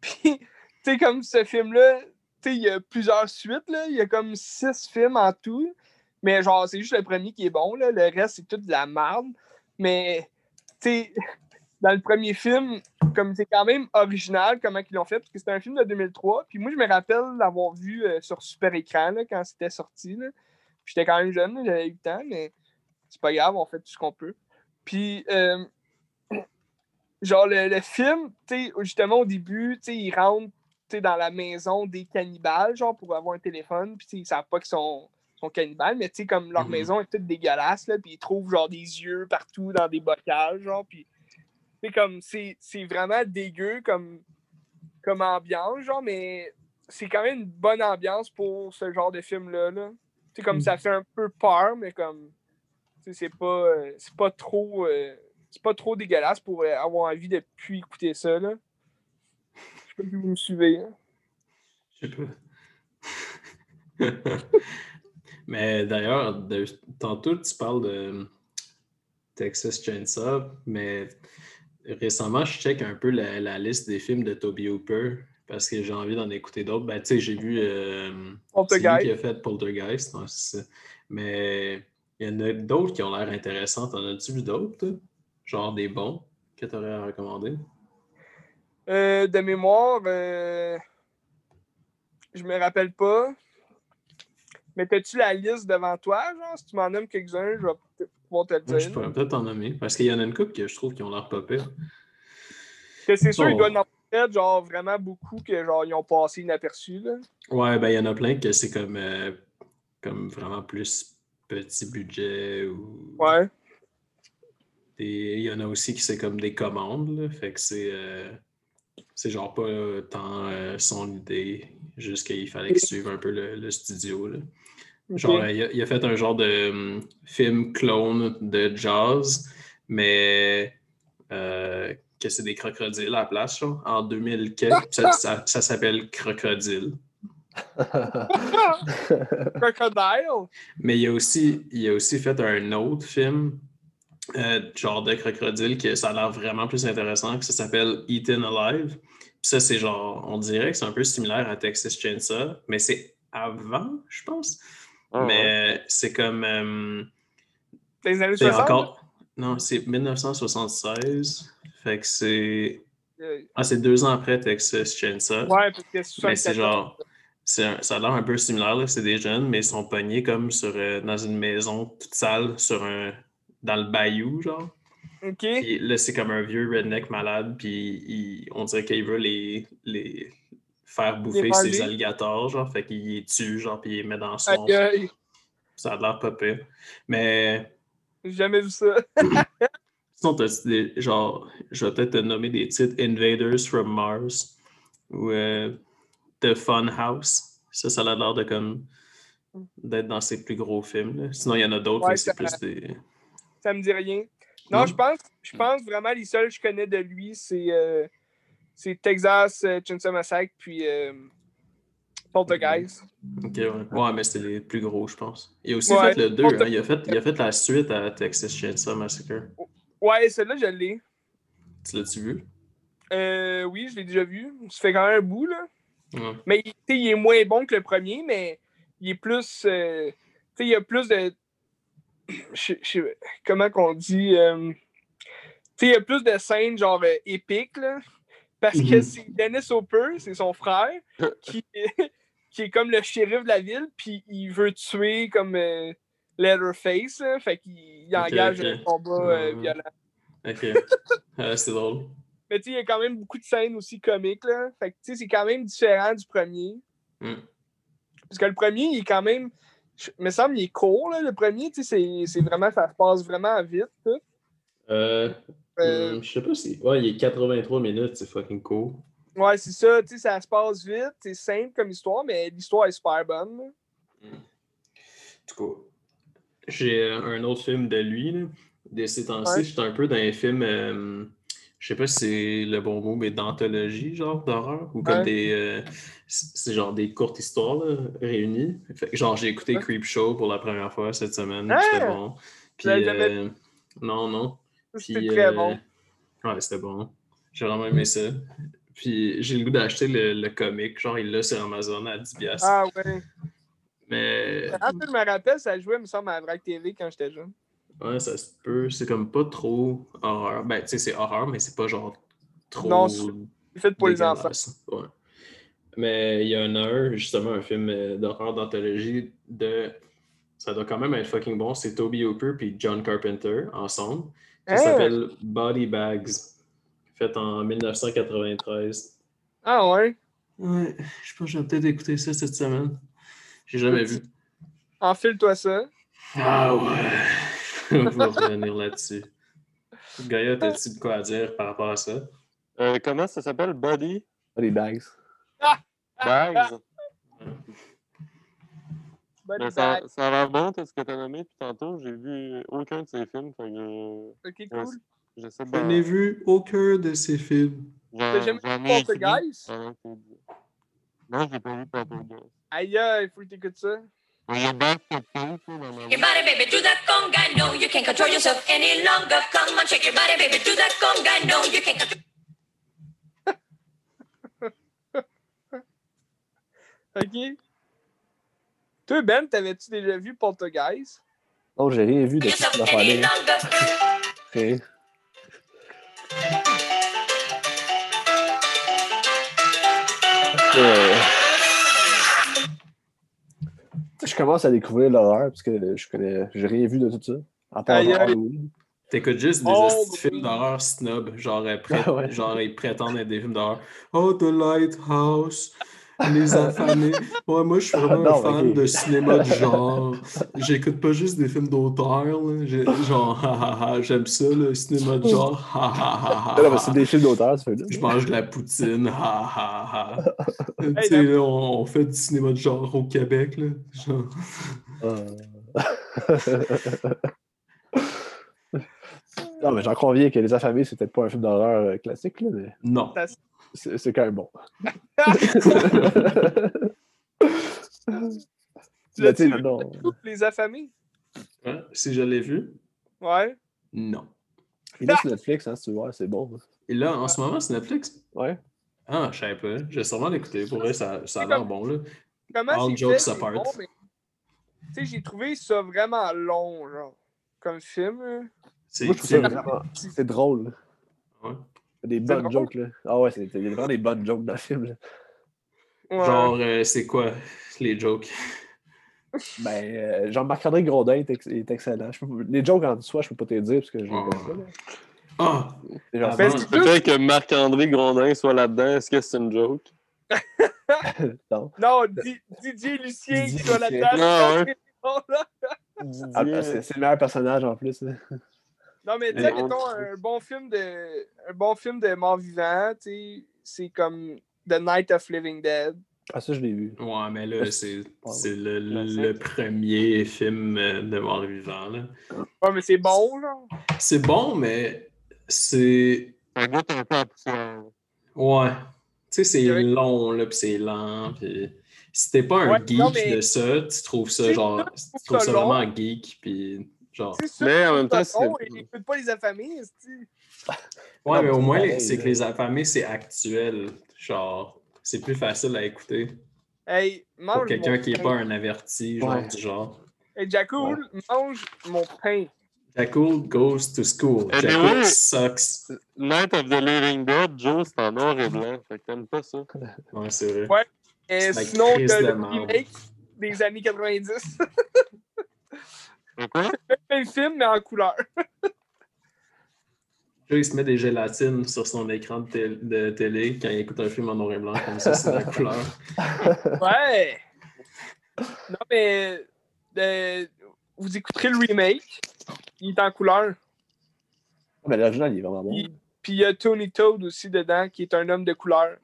Puis, tu sais, comme ce film-là, tu sais, il y a plusieurs suites, là. Il y a comme six films en tout. Mais genre, c'est juste le premier qui est bon, là. Le reste, c'est tout de la merde. Mais, tu sais, dans le premier film, comme c'est quand même original comment ils l'ont fait, parce que c'était un film de 2003. Puis moi, je me rappelle l'avoir vu euh, sur super écran là, quand c'était sorti. là. J'étais quand même jeune, j'avais 8 ans, mais c'est pas grave, on fait tout ce qu'on peut. Puis, euh, genre, le, le film, tu justement, au début, tu sais, ils rentrent dans la maison des cannibales, genre, pour avoir un téléphone, puis ils savent pas qu'ils sont, sont cannibales, mais tu sais, comme leur Mhm. maison est toute dégueulasse, là, puis ils trouvent, genre, des yeux partout dans des bocals, genre, puis c'est comme, c'est vraiment dégueu comme, comme ambiance, genre, mais c'est quand même une bonne ambiance pour ce genre de film-là, là. Tu sais, comme Mhm. ça fait un peu peur, mais comme, c'est pas, euh, c'est pas trop, euh, c'est pas trop dégueulasse pour euh, avoir envie de plus écouter ça, là. Je sais pas si vous me suivez, hein. Je sais pas. Mais d'ailleurs, tantôt, tu parles de Texas Chainsaw, mais récemment, je check un peu la, la liste des films de Toby Hooper parce que j'ai envie d'en écouter d'autres. Ben, tu sais, j'ai vu. euh, lui Poltergeist. qui a fait Poltergeist. non. Mais il y en a d'autres qui ont l'air intéressants. T'en as-tu vu d'autres? Genre des bons que tu aurais à recommander? Euh, de mémoire, euh, je me rappelle pas. Mais t'as-tu la liste devant toi, genre? Si tu m'en nommes quelques-uns, je vais peut-être pouvoir te le Moi, je dire. pourrais peut-être en nommer parce qu'il y en a une couple que je trouve qui ont l'air pas pire. Que c'est sûr, Bon. il doit y en avoir genre vraiment beaucoup que genre ils ont passé inaperçus, là. Ouais, ben il y en a plein que c'est comme, euh, comme vraiment plus petit budget ou Ouais. des- il y en a aussi qui c'est comme des commandes, là, fait que c'est euh, c'est genre pas tant euh, son idée, juste qu'il fallait qu'il suive un peu le, le studio. Là. Genre, euh, il, a, il a fait un genre de hum, film clone de jazz, mais euh, que c'est des crocodiles à la place, genre, en 2000 quelques, puis ça, ça- ça s'appelle Crocodile. Crocodile? Mais il a aussi, il a aussi fait un autre film, euh, genre de crocodile, que ça a l'air vraiment plus intéressant, que ça s'appelle Eaten Alive. Puis ça, c'est genre, on dirait que c'est un peu similaire à Texas Chainsaw, mais c'est avant, je pense. Ah, ouais. mais c'est comme. euh, Les années c'est 60. encore. Non, c'est 1976. Fait que c'est. euh, Ah, c'est deux ans après Texas Chainsaw. ouais, parce que c'est Mais c'est 74. genre. Un- ça a l'air un peu similaire. C'est des jeunes, mais ils sont pognés comme sur, euh, dans une maison toute sale sur un, dans le bayou, genre. Ok. Puis là, c'est comme un vieux redneck malade, puis il- on dirait qu'il veut les, les faire bouffer ses alligators, genre. Fait qu'il les tue, genre, puis il les met dans son. Aïe. Ça a l'air pas pire. Mais J'ai jamais vu ça. sinon. Genre, je vais peut-être te nommer des titres Invaders from Mars ou euh, The Fun House. Ça, ça a l'air de comme d'être dans ses plus gros films. là. Sinon, il y en a d'autres, Ouais, mais c'est ça- plus des. Ça me dit rien. Non, Non? je pense, je pense vraiment les seuls que je connais de lui, c'est euh, c'est Texas euh, Chainsaw Massacre puis euh, Poltergeist. Ok, ouais. Ouais, mais c'était les plus gros, je pense. Il a aussi Ouais. fait le 2, hein. il, a fait, il a fait la suite à Texas Chainsaw Massacre. Ouais, celui-là, je l'ai. Tu l'as-tu vu? Euh, oui, je l'ai déjà vu. Ça fait quand même un bout, là. Mais tu sais, il est moins bon que le premier, mais il est plus. euh, tu sais, il y a plus de. je- je- comment qu'on dit. euh, tu sais, il y a plus de scènes genre euh, épiques, là. Parce que Mhm. c'est Dennis Hopper, c'est son frère, qui est, qui est comme le shérif de la ville, puis il veut tuer comme euh, Leatherface, là, fait qu'il engage un combat violent. Ok. C'est drôle. Mais tu sais, il y a quand même beaucoup de scènes aussi comiques, là. Fait que tu sais, c'est quand même différent du premier. Mm. Parce que le premier, il est quand même. je- me semble il est court, là, le premier, tu sais, c'est- vraiment. Ça se passe vraiment vite, tout. Euh, Euh, hmm, je sais pas si. Ouais, il est 83 minutes, c'est fucking cool. Ouais, c'est ça, tu sais, ça se passe vite, c'est simple comme histoire, mais l'histoire est super bonne. là. En tout cas, j'ai euh, un autre film de lui. Là. De ces temps-ci, Ouais. j'étais un peu dans les films. euh, je sais pas si c'est le bon mot, mais d'anthologie, genre d'horreur. Ou comme Ouais. des. euh, c'est genre des courtes histoires là, réunies. Fait genre, j'ai écouté Ouais. Creepshow pour la première fois cette semaine. Ah! C'était bon. Puis. euh, non, non. C'était très euh, bon. Ouais, c'était bon. J'ai vraiment aimé ça. Puis j'ai le goût d'acheter le, le comic. Genre, il l'a sur Amazon à 10$. piastres. Ah ouais. Mais Ah, je me rappelle, ça jouait, me semble, à Vrac TV quand j'étais jeune. Ouais, ça se peut. C'est comme pas trop horreur. Ben, tu sais, c'est horreur, mais c'est pas genre trop. Non, c'est fait pour les enfants. Ouais. Mais il y en a un, justement, un film euh, d'horreur d'anthologie de. Ça doit quand même être fucking bon. C'est Toby Hooper puis John Carpenter ensemble. Ça Hein? s'appelle Body Bags. Fait en 1993. Ah ouais? Ouais, je pense que j'ai peut-être écouté ça cette semaine. J'ai jamais vu. Enfile-toi ça. Ah ouais. On va revenir là-dessus. Gaïa, t'as-tu de quoi à dire par rapport à ça? Euh, comment ça s'appelle? Body les bags. Bags? Ben, ça, ça a l'air bon, tout ce que t'as nommé depuis tantôt. J'ai vu aucun de ces films. Fait que euh, Ok, cool. Je n'ai vu aucun de ces films. T'as jamais vu Poltergeist? Non, j'ai pas vu Poltergeist. Aïe, aïe, il faut que t'écoutes ça. Your body, baby, do that conga. No, you can't control yourself any longer. Come on, shake your body, baby, do that conga. No, you can't control. Ok. Toi, Ben, t'avais-tu déjà vu Poltergeist? Non, j'ai rien vu de yourself cette any affaire-là. longer. Rien. Euh, Je commence à découvrir l'horreur parce que je connais, j'ai rien vu de tout ça. Halloween. T'écoutes juste des Oh, films d'horreur snob. Genre, euh, pré- Ah ouais. genre, ils prétendent être des films d'horreur. Oh, The Lighthouse. Les affamés. Ouais, moi, je suis vraiment non, un fan de cinéma de genre. J'écoute pas juste des films d'auteur. Genre, j'aime ça, le cinéma de genre. Non, non, c'est des films d'auteur, ça fait là. Je mange de la poutine. Tu sais, on fait du cinéma de genre au Québec. Là. Genre. Euh. non, mais j'en conviens que Les Affamés, c'est peut-être pas un film d'horreur euh, classique, là, mais Non. C'est quand même bon. Tu l'as-tu sais, vu, non. Les affamés? Hein? Si je l'ai vu, Ouais. non. Il est sur Netflix, hein, si tu vois, c'est bon. Et là, en ce moment, c'est Netflix? Ouais. Ah, je savais pas. Je vais sûrement l'écouter. Pour vrai, ça, ça a l'air bon, là. Comment All jokes fait, apart. bon, mais... Tu sais, j'ai trouvé ça vraiment long, genre, comme film. vraiment. C'est drôle. Ouais. Des bonnes jokes, là. Ah ouais, c'est- il y a vraiment des bonnes jokes dans le film. là. Ouais. Genre, euh, c'est quoi les jokes? Ben, euh, Jean-Marc-André Grondin est, ex- est excellent. Je peux- les jokes en soi, je peux pas te les dire parce que je Ouais. connais pas. là. Ah! Genre- Ah, Le fait que Marc-André Grondin soit là-dedans, est-ce que c'est une joke? non. Non, Di- Didier Lucien qui soit là-dedans. Ah. Ah, c'est c'est le meilleur personnage en plus. là. Non, mais tu sais, mettons, un bon film de, un bon film de mort-vivant, tu sais, c'est comme The Night of Living Dead. Ah, ça, je l'ai vu. Ouais, mais là, c'est le, premier film euh, de mort-vivant, là. Ouais, mais c'est bon, genre. C'est bon, mais c'est... Ça goûte un peu à poussière. Ouais. Tu sais, c'est long, là, puis c'est lent, puis... Si t'es pas un Ouais, geek non, mais- de ça, tu trouves ça, genre... là, Tu trouve trouves ça ça vraiment geek, puis genre... Mais en même temps, c'est bon, c'est- et écoute pas les affamés. Ouais, Non, mais au moins, c'est que les affamés, c'est actuel. Genre, c'est plus facile à écouter. Hey, mange Pour quelqu'un qui est pain. pas un averti, genre, Ouais. du genre. Hey, Jacoul, mange mon pain. Jackal goes to school. Anyway. Jackal sucks. Night of the Living Dead, Joe, c'est en noir et blanc. Fait que t'aimes pas ça. Ouais, c'est vrai. Ouais. Et sinon, t'as de le remake des années 90. Quoi? le même film, mais en couleur. Il se met des gélatines sur son écran de, tél- de télé quand il écoute un film en noir et blanc, comme ça, c'est la couleur. Ouais. Non, mais euh, vous écouterez le remake. Il est en couleur. Mais l'original, il est vraiment bon. Il- Puis il y a Tony Toad aussi dedans, qui est un homme de couleur.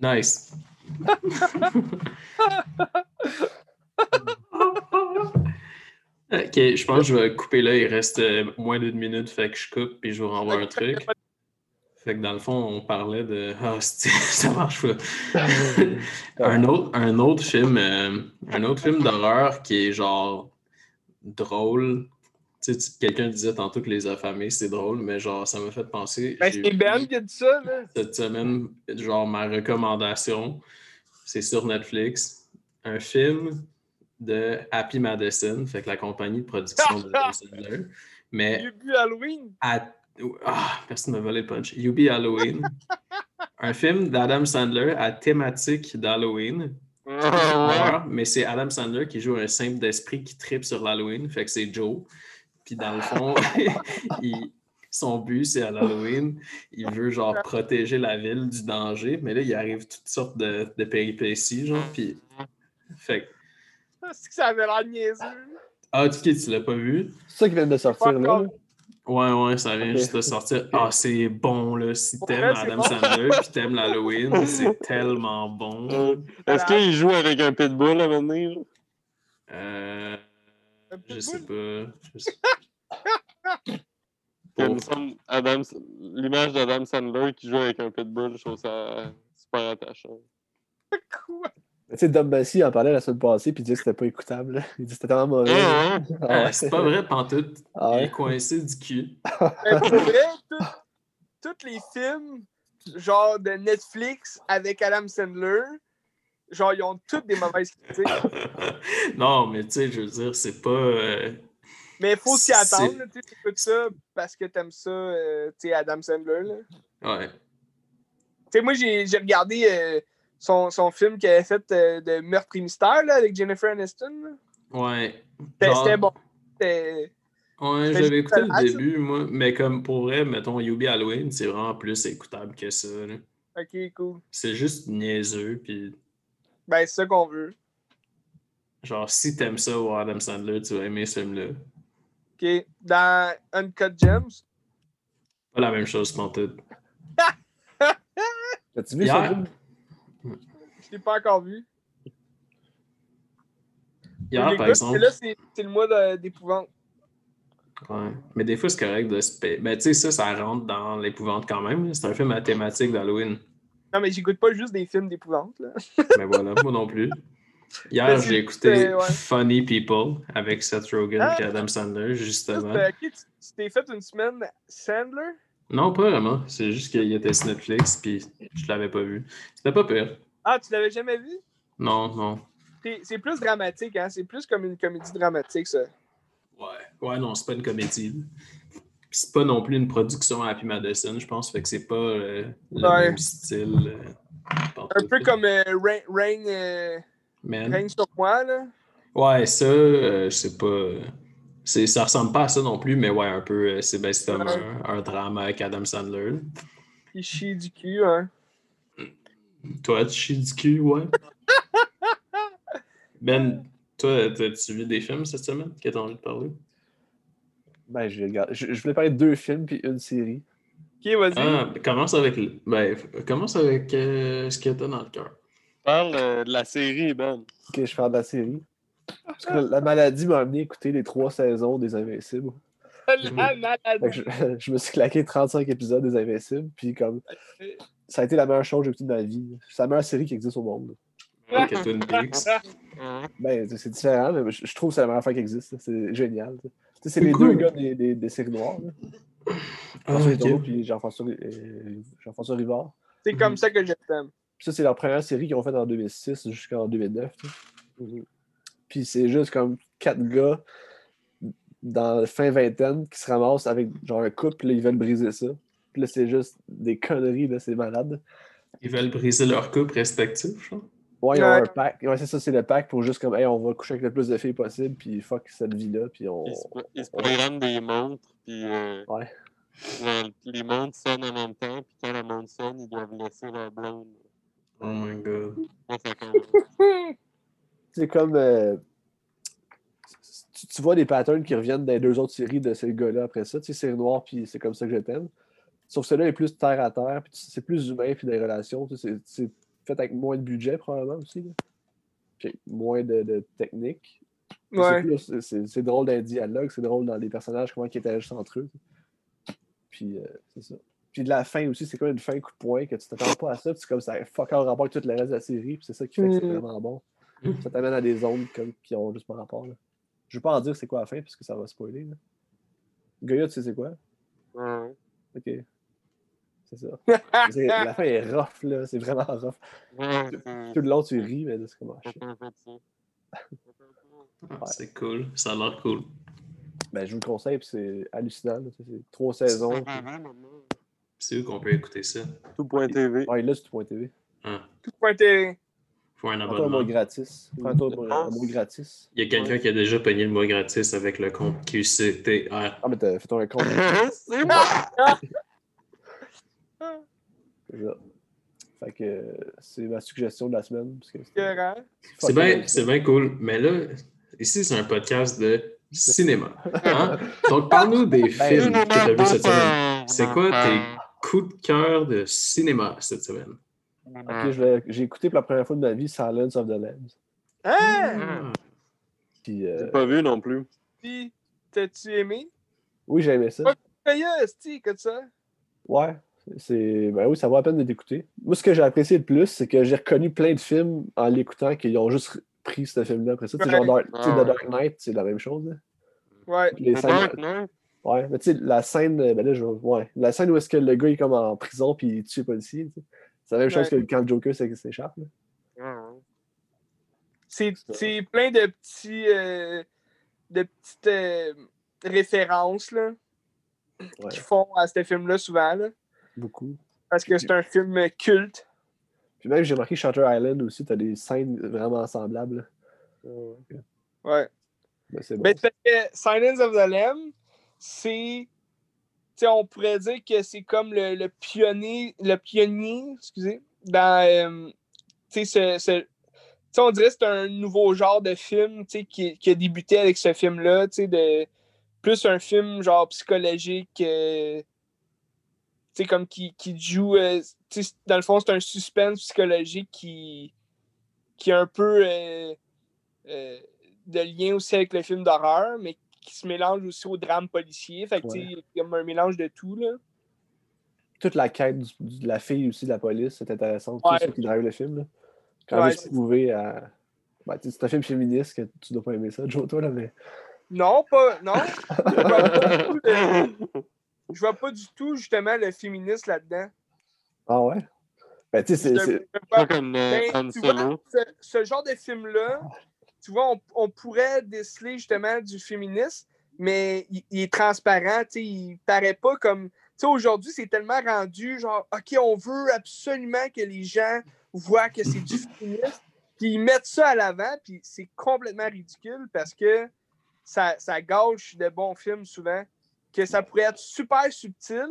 Nice. ok, je pense que je vais couper là. Il reste euh, moins d'une minute, fait que je coupe puis je vous renvoie un truc. Fait que dans le fond, on parlait de. Ah, ça marche pas. un, autre, un autre film, euh, un autre film d'horreur qui est genre drôle. Tu sais, quelqu'un disait tantôt que Les Affamés, c'est drôle, mais genre, ça m'a fait penser. Ben, c'est Ben qui a dit ça, là. cette semaine, genre ma recommandation, c'est sur Netflix, un film de Happy Madison, fait que la compagnie de production de Adam Sandler, mais bu Halloween. à... Ah, personne ne m'a volé le punch. Yubi Halloween. un film d'Adam Sandler à thématique d'Halloween. Ah, mais c'est Adam Sandler qui joue un simple d'esprit qui tripe sur l'Halloween, fait que c'est Joe. Puis dans le fond, il- son but, c'est à l'Halloween, il veut genre protéger la ville du danger, mais là, il arrive toutes sortes de, de péripéties, genre, puis... Fait que... C'est que ça avait l'air niaiseux. Ah, tu, tu l'as pas vu? C'est ça qui vient de sortir, là. Ouais, ouais, ça vient juste de sortir. Ah, c'est bon, là. Si t'aimes Adam bon. Sandler, puis t'aimes l'Halloween, c'est tellement bon. Euh, Est-ce qu'il joue avec un pitbull à venir? Euh... Je sais pas. Je sais- Adam, l'image d'Adam Sandler qui joue avec un pitbull, je trouve ça super attachant. Quoi? Tu sais, Dom Massy en parlait la semaine passée, puis il disait que c'était pas écoutable. là. Il dit que c'était tellement mauvais. Ah, ouais? Ah ouais. Euh, c'est pas vrai, pantoute. Ah Il est coincé du cul. Mais pour vrai, tous les films, genre de Netflix avec Adam Sandler, genre, ils ont toutes des mauvaises critiques. non, mais tu sais, je veux dire, c'est pas. euh, Mais il faut s'y attendre, tu sais, t'écoutes ça parce que t'aimes ça, euh, tu sais, Adam Sandler, là. Ouais. Tu sais, moi, j'ai j'ai regardé euh, son, son film qu'il avait fait euh, de Meurtre et Mystère, là, avec Jennifer Aniston, là. Ouais. C'était Genre- c'était bon. Ouais, j'avais écouté le ça. début, moi. Mais comme pour vrai, mettons, Yubi Halloween, c'est vraiment plus écoutable que ça. là. Ok, cool. C'est juste niaiseux, puis Ben, c'est ça qu'on veut. genre, si t'aimes ça ou Adam Sandler, tu vas aimer ce film-là. Ok. Dans Uncut Gems, Pas la même chose, pantoute. As-tu vu? Je l'ai pas encore vu. hier par exemple. là, c'est le mois d'épouvante. Ouais. Mais des fois, c'est correct de se payer. Ben, tu sais, ça, ça rentre dans l'épouvante quand même. C'est un film à thématique d'Halloween. Non, mais j'écoute pas juste des films d'épouvante. Mais voilà, moi non plus. Hier, j'ai écouté euh, ouais. Funny People avec Seth Rogen Ah! et Adam Sandler, justement. tu t'es fait une semaine Sandler? Non, pas vraiment. C'est juste qu'il était sur Netflix, puis je l'avais pas vu. C'était pas pire. Ah, tu l'avais jamais vu? Non, non. C'est plus dramatique, hein? C'est plus comme une comédie dramatique, ça. Ouais, ouais, non, c'est pas une comédie. C'est pas non plus une production à Happy Madison, je pense. Fait que c'est pas euh, le Ouais. même style. euh, Un peu comme euh, Rain, Rain, euh. Règne sur moi, là. Ouais, ça, euh, c'est pas. euh, c'est, ça ressemble pas à ça non plus, mais ouais, un peu. c'est, ben, Ouais. un, un drame avec Adam Sandler. Il chie du cul, hein. Toi, tu chies du cul, ouais. ben, toi, t'as-tu vu des films cette semaine que t'as envie de parler? Ben, je, vais regarder- je, je voulais parler de deux films puis une série. Ok, vas-y. Ah, commence avec. Ben, commence avec euh, ce que t'as dans le cœur. Parle euh, de la série, Ben. Ok, je parle de la série. Parce que la, la maladie m'a amené à écouter les trois saisons des Invincibles. La maladie. je, je me suis claqué 35 épisodes des Invincibles, puis comme ça a été la meilleure chose que j'ai écoutée de ma vie. C'est la meilleure série qui existe au monde. Ouais, que Twin Peaks. Ben, c'est différent, mais je, trouve que c'est la meilleure affaire qui existe. C'est génial. c'est C'est les cool. deux gars des, des, des séries noires. Ah, François puis Jean-François euh, Jean-François Rivard. C'est comme ça que je t'aime. Ça, c'est leur première série qu'ils ont faite en 2006 jusqu'en 2009. tu sais. Puis c'est juste comme quatre gars dans la fin vingtaine qui se ramassent avec genre un couple, là, ils veulent briser ça. Puis là, c'est juste des conneries, là, c'est malade. Ils veulent briser leur couple respectif, je crois. Ouais, ils ont Ouais. un pack. Ouais, c'est ça, c'est le pack pour juste comme, hey, on va coucher avec le plus de filles possible, puis fuck cette vie-là, puis on. Ils se, ils se programment des montres, puis euh, Ouais. ouais, les montres sonnent en même temps, puis quand la montre sonne, ils doivent laisser leur blonde. Oh my god. C'est comme. euh, tu, tu vois des patterns qui reviennent dans les deux autres séries de ces gars-là après ça. Tu sais, c'est noir, puis c'est comme ça que je t'aime. Sauf que celui-là est plus terre à terre, puis c'est plus humain, puis des relations. C'est fait avec moins de budget, probablement aussi. là. Puis moins de, de technique. Ouais. c'est- drôle dans les dialogues, c'est drôle dans les personnages, comment ils interagissent entre eux. Puis euh, c'est ça. Puis de la fin aussi, c'est comme une fin coup de poing que tu t'attends pas à ça, puis c'est comme ça fuck all rapport avec tout le reste de la série, puis c'est ça qui fait que c'est Mm. vraiment bon. Ça t'amène à des zones comme, qui ont juste pas rapport. Là. Je veux pas en dire c'est quoi la fin, parce que ça va spoiler. Là. Tu sais c'est quoi? Ok. C'est ça. C'est- la fin est rough, là. C'est vraiment rough. Ouais, Tout le long, tu ris, mais c'est comme ah, c'est. Ah, C'est cool. Ça a l'air cool. Ben, je vous le conseille, puis c'est hallucinant. là. C'est trois saisons. C'est puis- où qu'on peut écouter ça? Tout.tv. Ouais, là, c'est tout point TV. Ah, Tout pointé. faut un Prends-toi un abonnement. gratis. Prends-toi un mois gratis. Il y a quelqu'un qui a déjà pogné le mois gratis avec le compte QCTR. Ah, mais t'as fait un compte. c'est bon! C'est ça. Fait que c'est ma suggestion de la semaine. C'est- bien c'est bien cool, mais là, ici, c'est un podcast de cinéma. hein? Donc, parle-nous des films que tu as vus cette semaine. C'est quoi tes coups de cœur de cinéma cette semaine? Ok, j'ai écouté pour la première fois de ma vie Silence of the Lambs. Hein? Ah, Puis, euh, J'ai pas vu non plus. Puis, t'as-tu aimé? oui, j'ai aimé ça. Aïe, sti, que ça? Ouais, c'est. Ben oui, ça vaut la peine de l'écouter. Moi, ce que j'ai apprécié le plus, c'est que j'ai reconnu plein de films en l'écoutant qui ont juste pris ce film-là après ça. Tu sais, genre Dark, Ouais. The Dark Knight, c'est la même chose. là. Ouais. Les scènes- Dark Knight? Ouais, mais tu sais, la scène, ben là, je ouais, la scène où est-ce que le gars est comme en prison puis il tue les policiers, c'est la même chose que Ouais. quand le Joker s'é- s'échappe. ouais. C'est c'est plein de petits. euh, de petites euh, références, là, Ouais, qui font à ce film-là souvent, là. Beaucoup. Parce que c'est un film culte. Puis même, j'ai remarqué Shutter Island aussi, t'as des scènes vraiment semblables. Ouais. Ben, c'est bon. Que Silence of the Lamb, c'est. Tu sais, on pourrait dire que c'est comme le, le pionnier, le pionnier, excusez, dans. euh, tu sais, ce, ce- tu sais, on dirait que c'est un nouveau genre de film, tu sais, qui, qui a débuté avec ce film-là, tu sais, de. Plus un film genre psychologique, euh, sais, comme qui, qui joue. euh, tu sais, dans le fond, c'est un suspense psychologique qui, qui est un peu. euh, euh, de lien aussi avec le film d'horreur, mais qui se mélange aussi au drame policier. Fait que, tu sais, Ouais. il y a comme un mélange de tout, là. Toute la quête du- de la fille aussi de la police, c'est intéressant. Ouais. C'est ça qui drive le film. Là. Quand c'est- prouver à. Ben, c'est un film féministe que tu dois pas aimer ça, Joe, toi, là, mais. Non, pas. Non. Je vois pas du tout le- je vois pas du tout, justement, le féministe là-dedans. Ah ouais? Ben, tu sais, c'est- Ben, ce, ce genre de film-là, tu vois, on, on pourrait déceler justement du féminisme, mais il, il est transparent, tu sais, il paraît pas comme. Tu sais, aujourd'hui, c'est tellement rendu genre, OK, on veut absolument que les gens voient que c'est du féminisme, puis ils mettent ça à l'avant, puis c'est complètement ridicule parce que ça, ça gâche de bons films souvent, que ça pourrait être super subtil,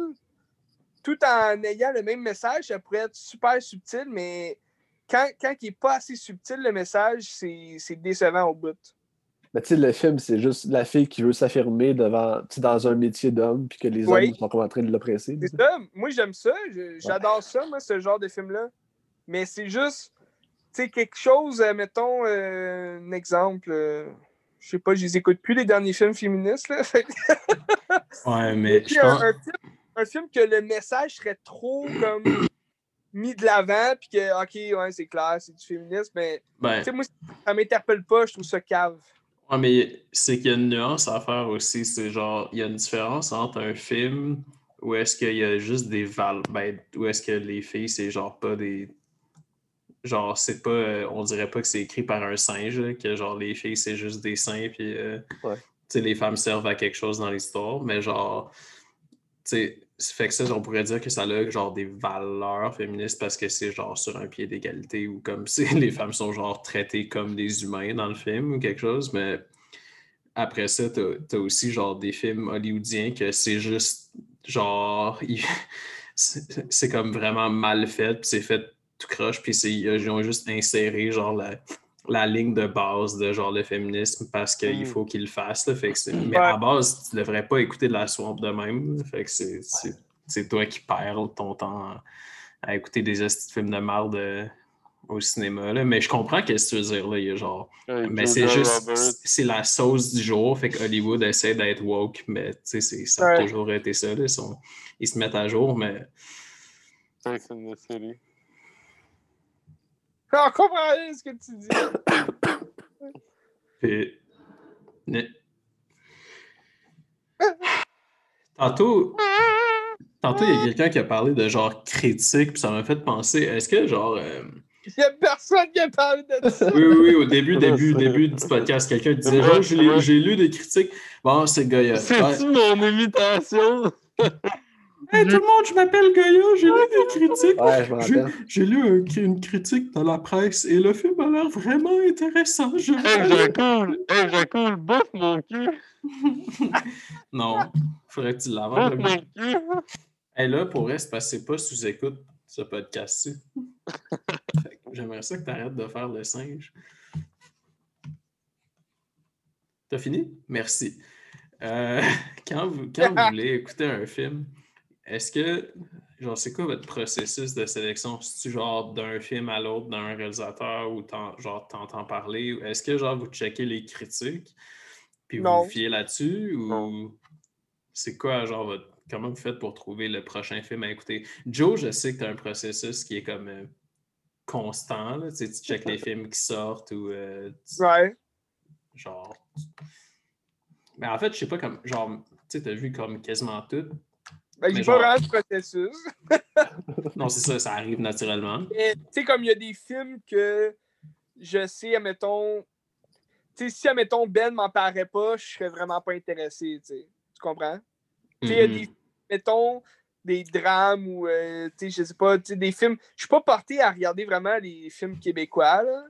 tout en ayant le même message, ça pourrait être super subtil, mais quand, quand il n'est pas assez subtil, le message, c'est décevant au bout. Ben, tu sais, le film, c'est juste la fille qui veut s'affirmer devant, dans un métier d'homme, puis que les Oui. hommes sont en train de l'oppresser. C'est ça. Moi, j'aime ça. J'adore ça, moi, ce genre de film-là. Mais c'est juste, tu sais, quelque chose, euh, mettons, euh, un exemple. euh, je sais pas, je les écoute plus, les derniers films féministes. Là. Ouais, mais je un, pense. un film, un film que le message serait trop comme mis de l'avant, puis que, OK, ouais, c'est clair, c'est du féminisme, mais Ben, tu sais, moi, ça m'interpelle pas, je trouve ça cave. Ouais, mais c'est qu'il y a une nuance à faire aussi. C'est genre, il y a une différence entre un film où est-ce qu'il y a juste des val... Ben, où est-ce que les filles, c'est genre pas des. Genre, c'est pas. euh, on dirait pas que c'est écrit par un singe, là, que genre les filles, c'est juste des seins, puis. euh, Ouais. les femmes servent à quelque chose dans l'histoire, mais genre, tu sais, ça fait que ça, on pourrait dire que ça a genre des valeurs féministes parce que c'est genre sur un pied d'égalité ou comme si les femmes sont genre traitées comme des humains dans le film ou quelque chose, mais après ça, t'as as aussi genre des films hollywoodiens que c'est juste genre c'est comme vraiment mal fait, c'est fait tout croche, puis ils ont juste inséré genre la, la ligne de base de genre le féminisme parce qu'il Mm. faut qu'ils le fassent. là. fait que c'est- mais Ouais. à base, tu devrais pas écouter de la swamp de même. Fait que c'est- c'est c'est toi qui perds ton temps à, écouter des de films de merde euh, au cinéma. Là. Mais je comprends qu'est-ce que tu veux dire. Là. Il y a genre mais c'est juste, c'est la sauce du jour, fait que Hollywood essaie d'être woke, mais c'est- ça a Ouais. toujours été ça, là, ils, sont- ils se mettent à jour, mais. On comprend rien ce que tu dis. puis- Tantôt, tantôt, il y a quelqu'un qui a parlé de genre critique, puis ça m'a fait penser, est-ce que genre, euh, Il y a personne qui a parlé de ça. oui, oui, oui, au début, début, début du podcast, quelqu'un disait, genre, j'ai lu des critiques, bon, c'est Goya. Ouais. C'est-tu mon imitation? Hey, tout le monde, je m'appelle Goya, j'ai lu des critiques. Ouais, J'ai- lu un- une critique dans la presse et le film a l'air vraiment intéressant. Je vais Hey! Hey, j'accoule! Bouffe mon cul! Non, faudrait que tu Bouffe l'avales. mon cul! Et là, pour parce que c'est pas sous écoute ce podcast-ci. J'aimerais ça que tu arrêtes de faire le singe. T'as fini? Merci. Euh, quand, vous, quand vous voulez écouter un film, est-ce que, genre, c'est quoi votre processus de sélection? C'est-tu genre d'un film à l'autre, d'un réalisateur ou genre t'entends parler? Ou Est-ce que genre vous checkez les critiques puis vous Non. vous fiez là-dessus? Ou Non. c'est quoi, genre, votre, comment vous faites pour trouver le prochain film à écouter? Joe, je sais que tu as un processus qui est comme euh, constant. Là. Tu, sais, tu checkes les films qui sortent ou euh, tu- genre. Mais en fait, je sais pas comme. Genre, tu sais, t'as vu comme quasiment tout. Ben, j'ai pas vraiment de processus. Non, c'est ça, ça arrive naturellement. Tu sais, comme il y a des films que je sais, admettons. Tu sais, si, admettons, Ben m'en paraît pas, je serais vraiment pas intéressé, tu sais. Tu comprends? Tu sais, il y a Mhm. des, mettons, des drames ou, euh, tu sais, je sais pas, tu sais, des films. Je suis pas porté à regarder vraiment les films québécois, là.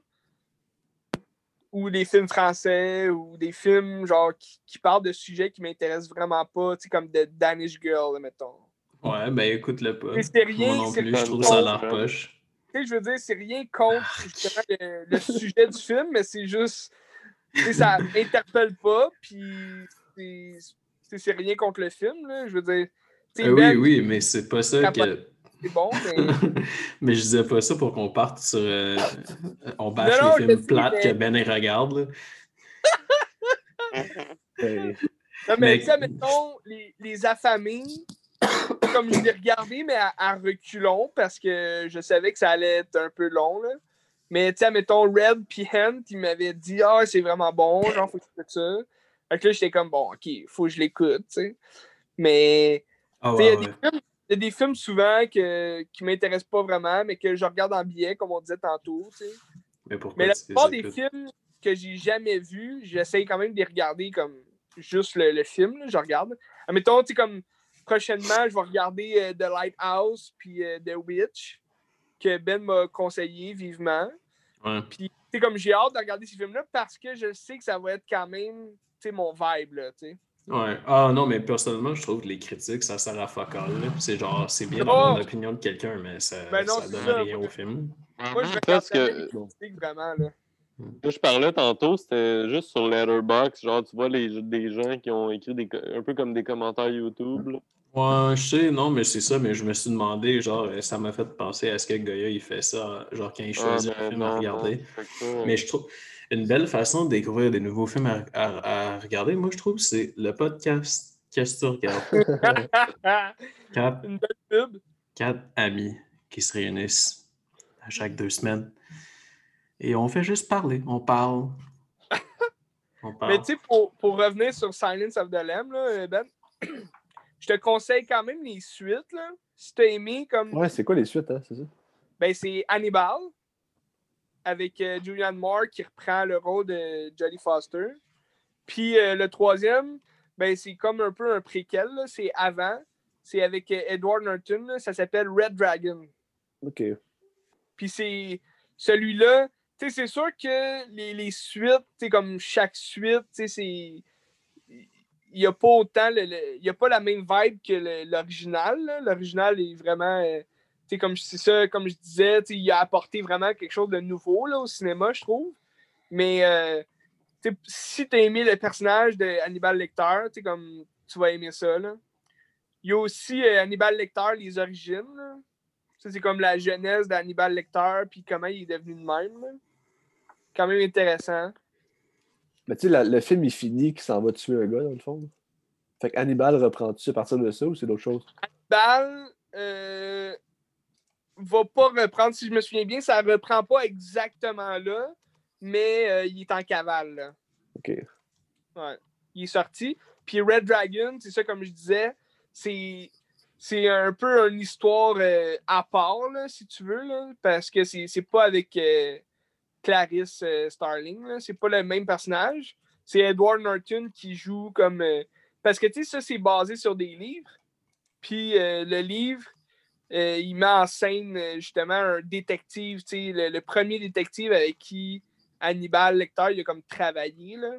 Ou les films français, ou des films, genre, qui, qui parlent de sujets qui m'intéressent vraiment pas, tu sais, comme The Danish Girl, mettons. Ouais, ben écoute-le pas. C'est rien, Moi non plus, je trouve ça à leur poche. Tu sais, je veux dire, c'est rien contre justement, le, le sujet du film, mais c'est juste. Tu sais, ça m'interpelle pas, puis c'est- rien contre le film, là. Je veux dire. Euh, oui, oui, mais c'est pas ça que. C'est bon, mais. mais je disais pas ça pour qu'on parte sur. euh, on bâche Non, les films plates mais- que Ben il regarde. Non, mais Mais- tu sais, mettons, les, les affamés, comme je l'ai regardé, mais à, à reculons, parce que je savais que ça allait être un peu long, là. Mais tu sais, mettons, Red puis Hent, ils m'avaient dit Ah, c'est vraiment bon, genre, faut que tu fasses ça. Fait que là, j'étais comme Bon, ok, faut que je l'écoute, tu sais. Mais. Ah Tu sais, ouais, Il y, a ouais. des films- il y a des films souvent que, qui ne m'intéressent pas vraiment, mais que je regarde en billet, comme on disait tantôt. tu sais. Mais la plupart des films que j'ai jamais vus, j'essaye quand même de les regarder comme juste le, le film. là, je regarde. Admettons, tu sais, comme prochainement, je vais regarder euh, The Lighthouse puis euh, The Witch, que Ben m'a conseillé vivement. Ouais. Puis, tu comme j'ai hâte de regarder ces films-là parce que je sais que ça va être quand même, tu sais, mon vibe, là, tu sais. Ouais. Ah non, mais personnellement, je trouve que les critiques, ça sert à fuck all. là. C'est genre, c'est bien Oh! d'avoir l'opinion de quelqu'un, mais ça, Ben non, ça c'est donne ça, rien au film. Moi, je regarde Parce jamais que les critiques, vraiment, là. Là, je parlais tantôt, c'était juste sur Letterboxd. Genre, tu vois les, des gens qui ont écrit des, co- un peu comme des commentaires YouTube. là. Ouais, je sais, non, mais c'est ça, mais je me suis demandé, genre, euh, ça m'a fait penser à ce que Goya, il fait ça, genre, quand il choisit Ah, un ben film à non, regarder. non, fait que ça, Mais je trouve une belle façon de découvrir des nouveaux films à, à- à regarder, moi, je trouve, c'est le podcast Qu'est-ce que tu regardes? Quatre, Une belle pub. quatre amis qui se réunissent à chaque deux semaines. Et on fait juste parler. On parle. On parle. Mais tu sais, pour, pour revenir sur Silence of the Lamb, là, Ben, je te conseille quand même les suites. Là. Si t'as aimé, comme Ouais, c'est quoi les suites, hein, c'est ça? ben, c'est Hannibal avec euh, Julianne Moore qui reprend le rôle de Jodie Foster. Puis euh, le troisième, ben, c'est comme un peu un préquel, c'est avant. C'est avec euh, Edward Norton, là, ça s'appelle Red Dragon. Ok. Puis c'est celui-là, tu sais, c'est sûr que les, les suites, tu comme chaque suite, tu sais, c'est. Il n'y a pas autant, le- le- il y a pas la même vibe que l'original. L'original est vraiment. euh, comme c'est ça, comme je disais, il a apporté vraiment quelque chose de nouveau là, au cinéma, je trouve. Mais euh, si tu as aimé le personnage de Hannibal Lecter, comme tu vas aimer ça. Là. Il y a aussi euh, Hannibal Lecter, les origines. là. Ça, c'est comme la jeunesse d'Hannibal Lecter, puis comment il est devenu de même. là. Quand même intéressant. Mais tu sais, le film, il finit qu'il s'en va tuer un gars, dans le fond. Fait que Hannibal reprend-tu à partir de ça ou c'est d'autres choses? Hannibal euh, va pas reprendre, si je me souviens bien, ça reprend pas exactement là, mais euh, il est en cavale. là. Ok. Ouais. Il est sorti. Puis Red Dragon, c'est ça, comme je disais, c'est. C'est un peu une histoire euh, à part, là, si tu veux, là, parce que c'est pas avec euh, Clarice euh, Starling, c'est pas le même personnage. C'est Edward Norton qui joue comme. parce que, tu sais, ça, c'est basé sur des livres. Puis le livre, euh, il met en scène euh, justement un détective, tu sais, le, le premier détective avec qui Hannibal Lecter il a comme travaillé. Là.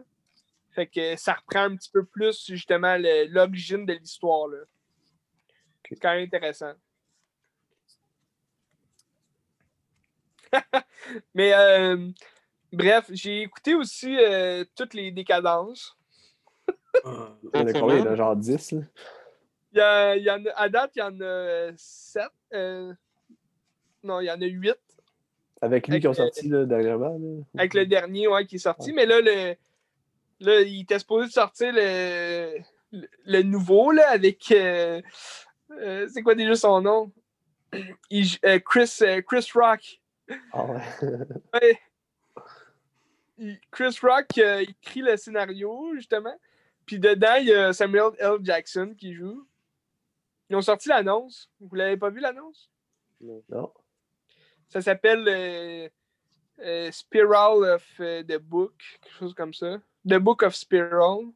Fait que ça reprend un petit peu plus justement le- l'origine de l'histoire. là. C'est quand même intéressant. Mais euh, bref, j'ai écouté aussi euh, toutes les décadences. Il y en a combien? Il y en a genre 10. là. Il y a- il y en a, à date, il y en a 7. non, il y en a 8 Avec lui Avec qui ont sorti là, dernièrement. là. avec le dernier ouais, qui est sorti. Mais là, le, là, il était supposé sortir le, le, le nouveau là, avec. euh, euh, c'est quoi déjà son nom? Il- euh, Chris, euh, Chris Rock. Ah ouais. Ouais. Il- Chris Rock euh, écrit le scénario, justement. Puis dedans, il y a Samuel L. Jackson qui joue. Ils ont sorti l'annonce. Vous l'avez pas vu l'annonce? non. Ça s'appelle euh, euh, Spiral of euh, the Book, quelque chose comme ça. The Book of Spiral.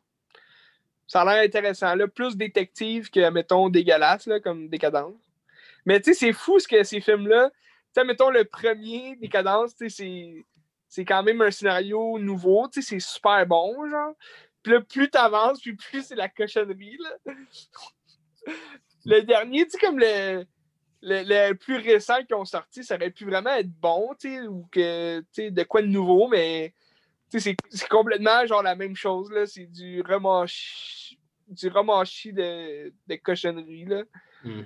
Ça a l'air intéressant. Là. Plus détective que, mettons, dégueulasse, là, comme Décadence. Mais tu sais, c'est fou ce que ces films-là. Tu sais, mettons, le premier, Décadence, tu sais, c'est- c'est quand même un scénario nouveau. Tu sais, c'est super bon, genre. Puis là, plus t'avances, puis plus c'est la cochonnerie, là. Le dernier, tu sais, comme le, le, le plus récent qui ont sorti, ça aurait pu vraiment être bon, tu sais, ou que, tu sais, de quoi de nouveau, mais, tu sais, c'est- complètement, genre, la même chose, là. C'est du remanchi, du remanchi de, de cochonnerie, là. hmm.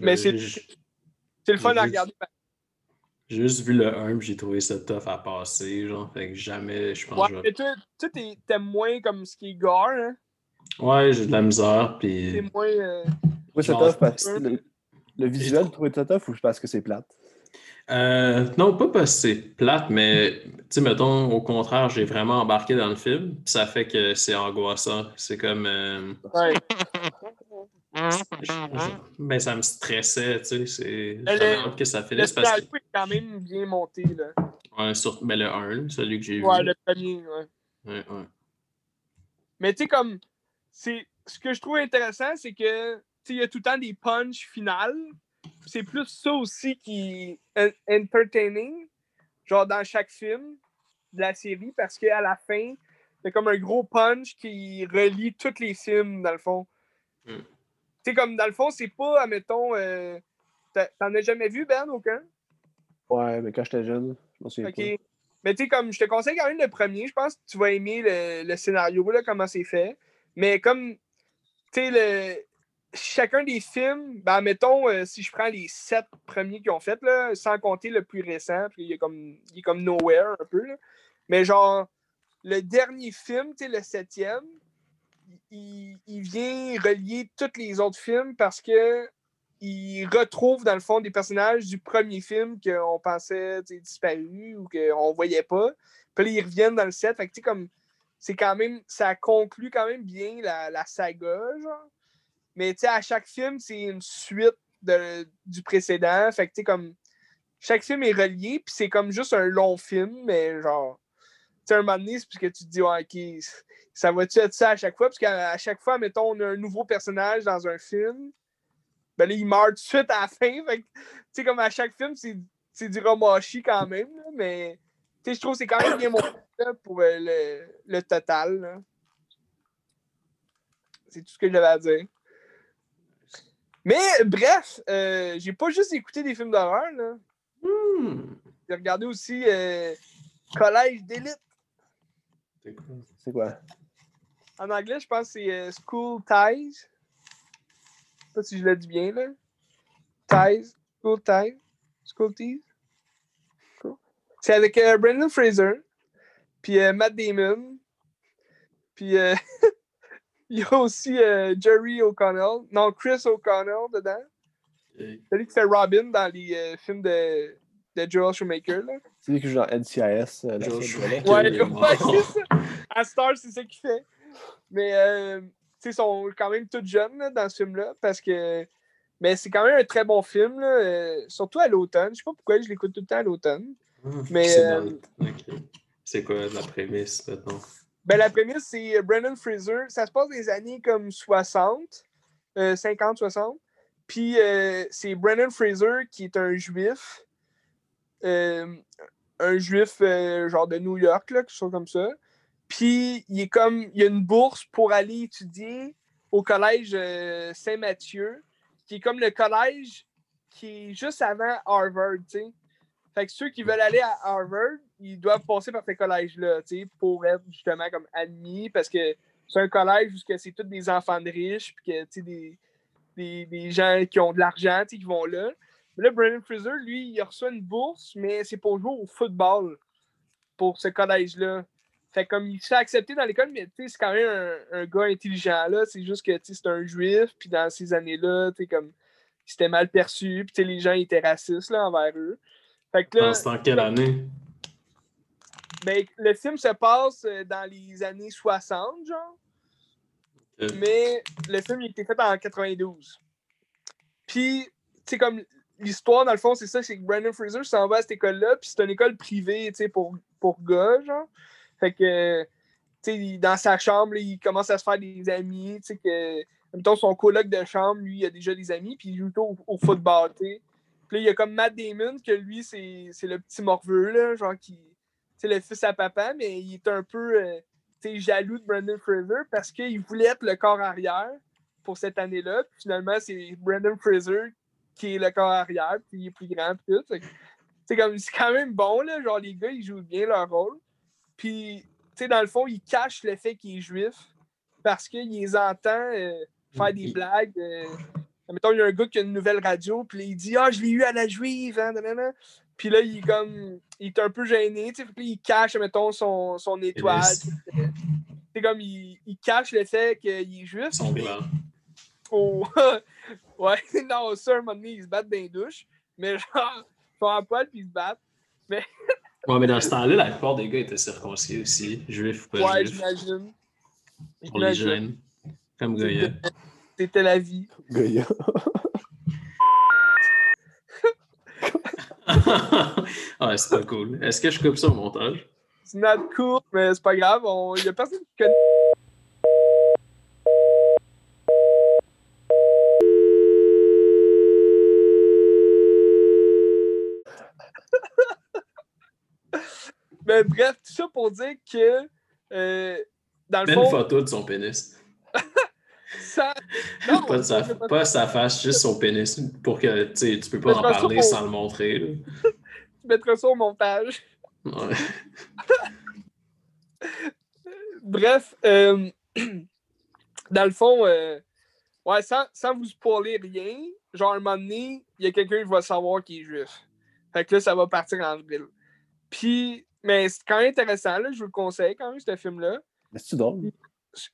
Mais c'est- le fun à regarder. J'ai juste vu le 1 j'ai trouvé ça tough à passer, genre. Fait que jamais, je pense Ouais, mais toi, t'aimes moins comme ce qui est gore, hein? Ouais, j'ai de la misère, puis... moins... euh, Tough parce que le, le visuel, tu trouvais ça tough ou parce que c'est plate? Euh, non, pas parce que c'est plate, mais, tu sais, mettons, au contraire, j'ai vraiment embarqué dans le film, ça fait que c'est angoissant. C'est comme... euh, Ouais. Ben, ça me stressait, tu sais. J'avais hâte que ça Le finisse parce scénario que. est quand même bien monté, là. Ouais, sur... ben, le 1, celui que j'ai Ouais, vu. le premier, ouais. Ouais, ouais. Mais tu sais, comme, c'est ce que je trouve intéressant, c'est que, il y a tout le temps des punchs finales. C'est plus ça aussi qui est en- entertaining, genre dans chaque film de la série, parce qu'à la fin, c'est comme un gros punch qui relie tous les films, dans le fond. Mm. Tu sais, comme, dans le fond, c'est pas, admettons, euh, t'en as jamais vu, Ben, aucun? Ouais, mais quand j'étais jeune, je m'en souviens OK. pas. Mais tu sais, comme je te conseille quand même le premier, je pense que tu vas aimer le, le scénario, là, comment c'est fait. Mais comme, tu sais, le... chacun des films, ben, mettons, euh, si je prends les sept premiers qu'ils ont fait, là, sans compter le plus récent, puis il est comme, il est comme nowhere un peu. Mais genre, le dernier film, le septième, il, il vient relier tous les autres films parce que il retrouve dans le fond des personnages du premier film qu'on pensait disparus ou qu'on voyait pas. Puis là, ils reviennent dans le set. Fait que, comme, c'est quand même, ça conclut quand même bien la, la saga, genre. Mais, tu sais, à chaque film, c'est une suite de- du précédent. Fait que, tu sais, comme, chaque film est relié, puis c'est comme juste un long film, mais genre, tu sais, un moment donné, c'est parce que tu te dis, ok, ça va-tu être ça à chaque fois? Parce qu'à à chaque fois, mettons, on a un nouveau personnage dans un film, ben là, il meurt tout de suite à la fin. Fait tu sais, comme à chaque film, c'est du romachi quand même, là, mais je trouve que c'est quand même bien monté pour euh, le, le total. C'est tout ce que j'avais à dire. Mais bref, euh, j'ai pas juste écouté des films d'horreur. là. Hmm. J'ai regardé aussi euh, Collège d'élite. C'est quoi? En anglais, je pense que c'est euh, School Ties. Je sais pas si je l'ai dit bien, là. Ties. School Ties. School Ties. Cool. C'est avec euh, Brendan Fraser. Puis euh, Matt Damon. Puis euh, il y a aussi euh, Jerry O'Connell. Non, Chris O'Connell dedans. Ok. Celui qui fait Robin dans les euh, films de, de Joel Schumacher. Là. C'est lui qui joue dans NCIS. euh, la Joe série. Schumacher. Ouais, c'est ça. À Star, c'est ça qu'il fait. Mais, euh, tu sais, ils sont quand même tous jeunes là, dans ce film-là parce que. Mais c'est quand même un très bon film, là, euh, surtout à l'automne. Je sais pas pourquoi je l'écoute tout le temps à l'automne. Ah, Mais, euh. C'est quoi la prémisse, maintenant? Ben, la prémisse, c'est euh, Brendan Fraser. Ça se passe des années comme 60, euh, 50, 60. Puis euh, c'est Brendan Fraser qui est un juif. euh, un juif genre de New York, là, quelque chose comme ça. Puis il est comme. Il y a une bourse pour aller étudier au collège Saint-Mathieu, qui est comme le collège qui est juste avant Harvard, tu sais. Fait que ceux qui veulent aller à Harvard, ils doivent passer par ce collège-là, tu sais, pour être justement comme admis, parce que c'est un collège où c'est tous des enfants de riches, puis que, tu sais, des, des, des gens qui ont de l'argent, tu sais, qui vont là. Mais là, Brendan Fraser, lui, il reçoit une bourse, mais c'est pour jouer au football pour ce collège-là. Fait que comme il se fait accepter dans l'école, mais tu sais, c'est quand même un, un gars intelligent, là. C'est juste que, tu sais, c'est un juif, puis dans ces années-là, tu sais, comme, c'était mal perçu, puis tu sais, les gens étaient racistes, là, envers eux. Fait que là, c'est en quelle année? ben, le film se passe euh, dans les années 60, genre. Euh, Mais le film il a été fait en 92. Puis, tu sais, comme l'histoire, dans le fond, c'est ça, c'est que Brandon Fraser s'en va à cette école-là, puis c'est une école privée, tu sais, pour, pour gars, genre. Fait que, tu sais, dans sa chambre, là, il commence à se faire des amis, tu sais, que, en même temps, son coloc de chambre, lui, il a déjà des amis, puis il joue au, au football, tu sais. Puis là, il y a comme Matt Damon, que lui, c'est c'est le petit morveux, là, genre, qui, c'est le fils à papa, mais il est un peu euh, jaloux de Brandon Fraser parce qu'il voulait être le corps arrière pour cette année-là. Puis finalement, c'est Brandon Fraser qui est le corps arrière, puis il est plus grand, puis tout. C'est comme c'est quand même bon, là. Genre, les gars, ils jouent bien leur rôle. Puis, tu sais, dans le fond, ils cachent le fait qu'il est juif parce qu'il les entend euh, faire des Il- blagues. euh, Mettons, il y a un gars qui a une nouvelle radio, puis il dit Ah, je l'ai eu à la juive, hein, nanana. Puis là, il est comme. Il est un peu gêné, tu sais. Puis il cache, mettons, son, son étoile. C'est comme, il, il cache le fait qu'il est sont puis- blancs. Oh, ouais, non, ça, un moment donné, ils se battent dans les douches. Mais genre, ils sont en poil puis ils se battent. Ouais, mais dans ce temps-là, la plupart des gars étaient circoncis aussi, juifs ou pas Ouais, juifs. j'imagine. On les gêne. Comme Goya. C'était la vie. Goya. ah, c'est pas cool. Est-ce que je coupe ça au montage? C'est not cool, mais c'est pas grave. On... Il y a personne qui connaît. Mais bref, tout ça pour dire que euh, dans le Mets une fond, photo de son pénis. Ça. Non, pas, de sa, pas- pas sa face, juste son pénis. Pour que tu tu peux pas en parler sans le montrer. là. je mettrai ça au montage. Ouais. Bref, euh, dans le fond, euh, ouais, sans, sans vous spoiler rien, genre, un moment donné, il y a quelqu'un qui va savoir qu'il est juif. Fait que là, ça va partir en vrille. Puis, mais c'est quand même intéressant, là, je vous le conseille quand même, ce film-là. Mais c'est drôle?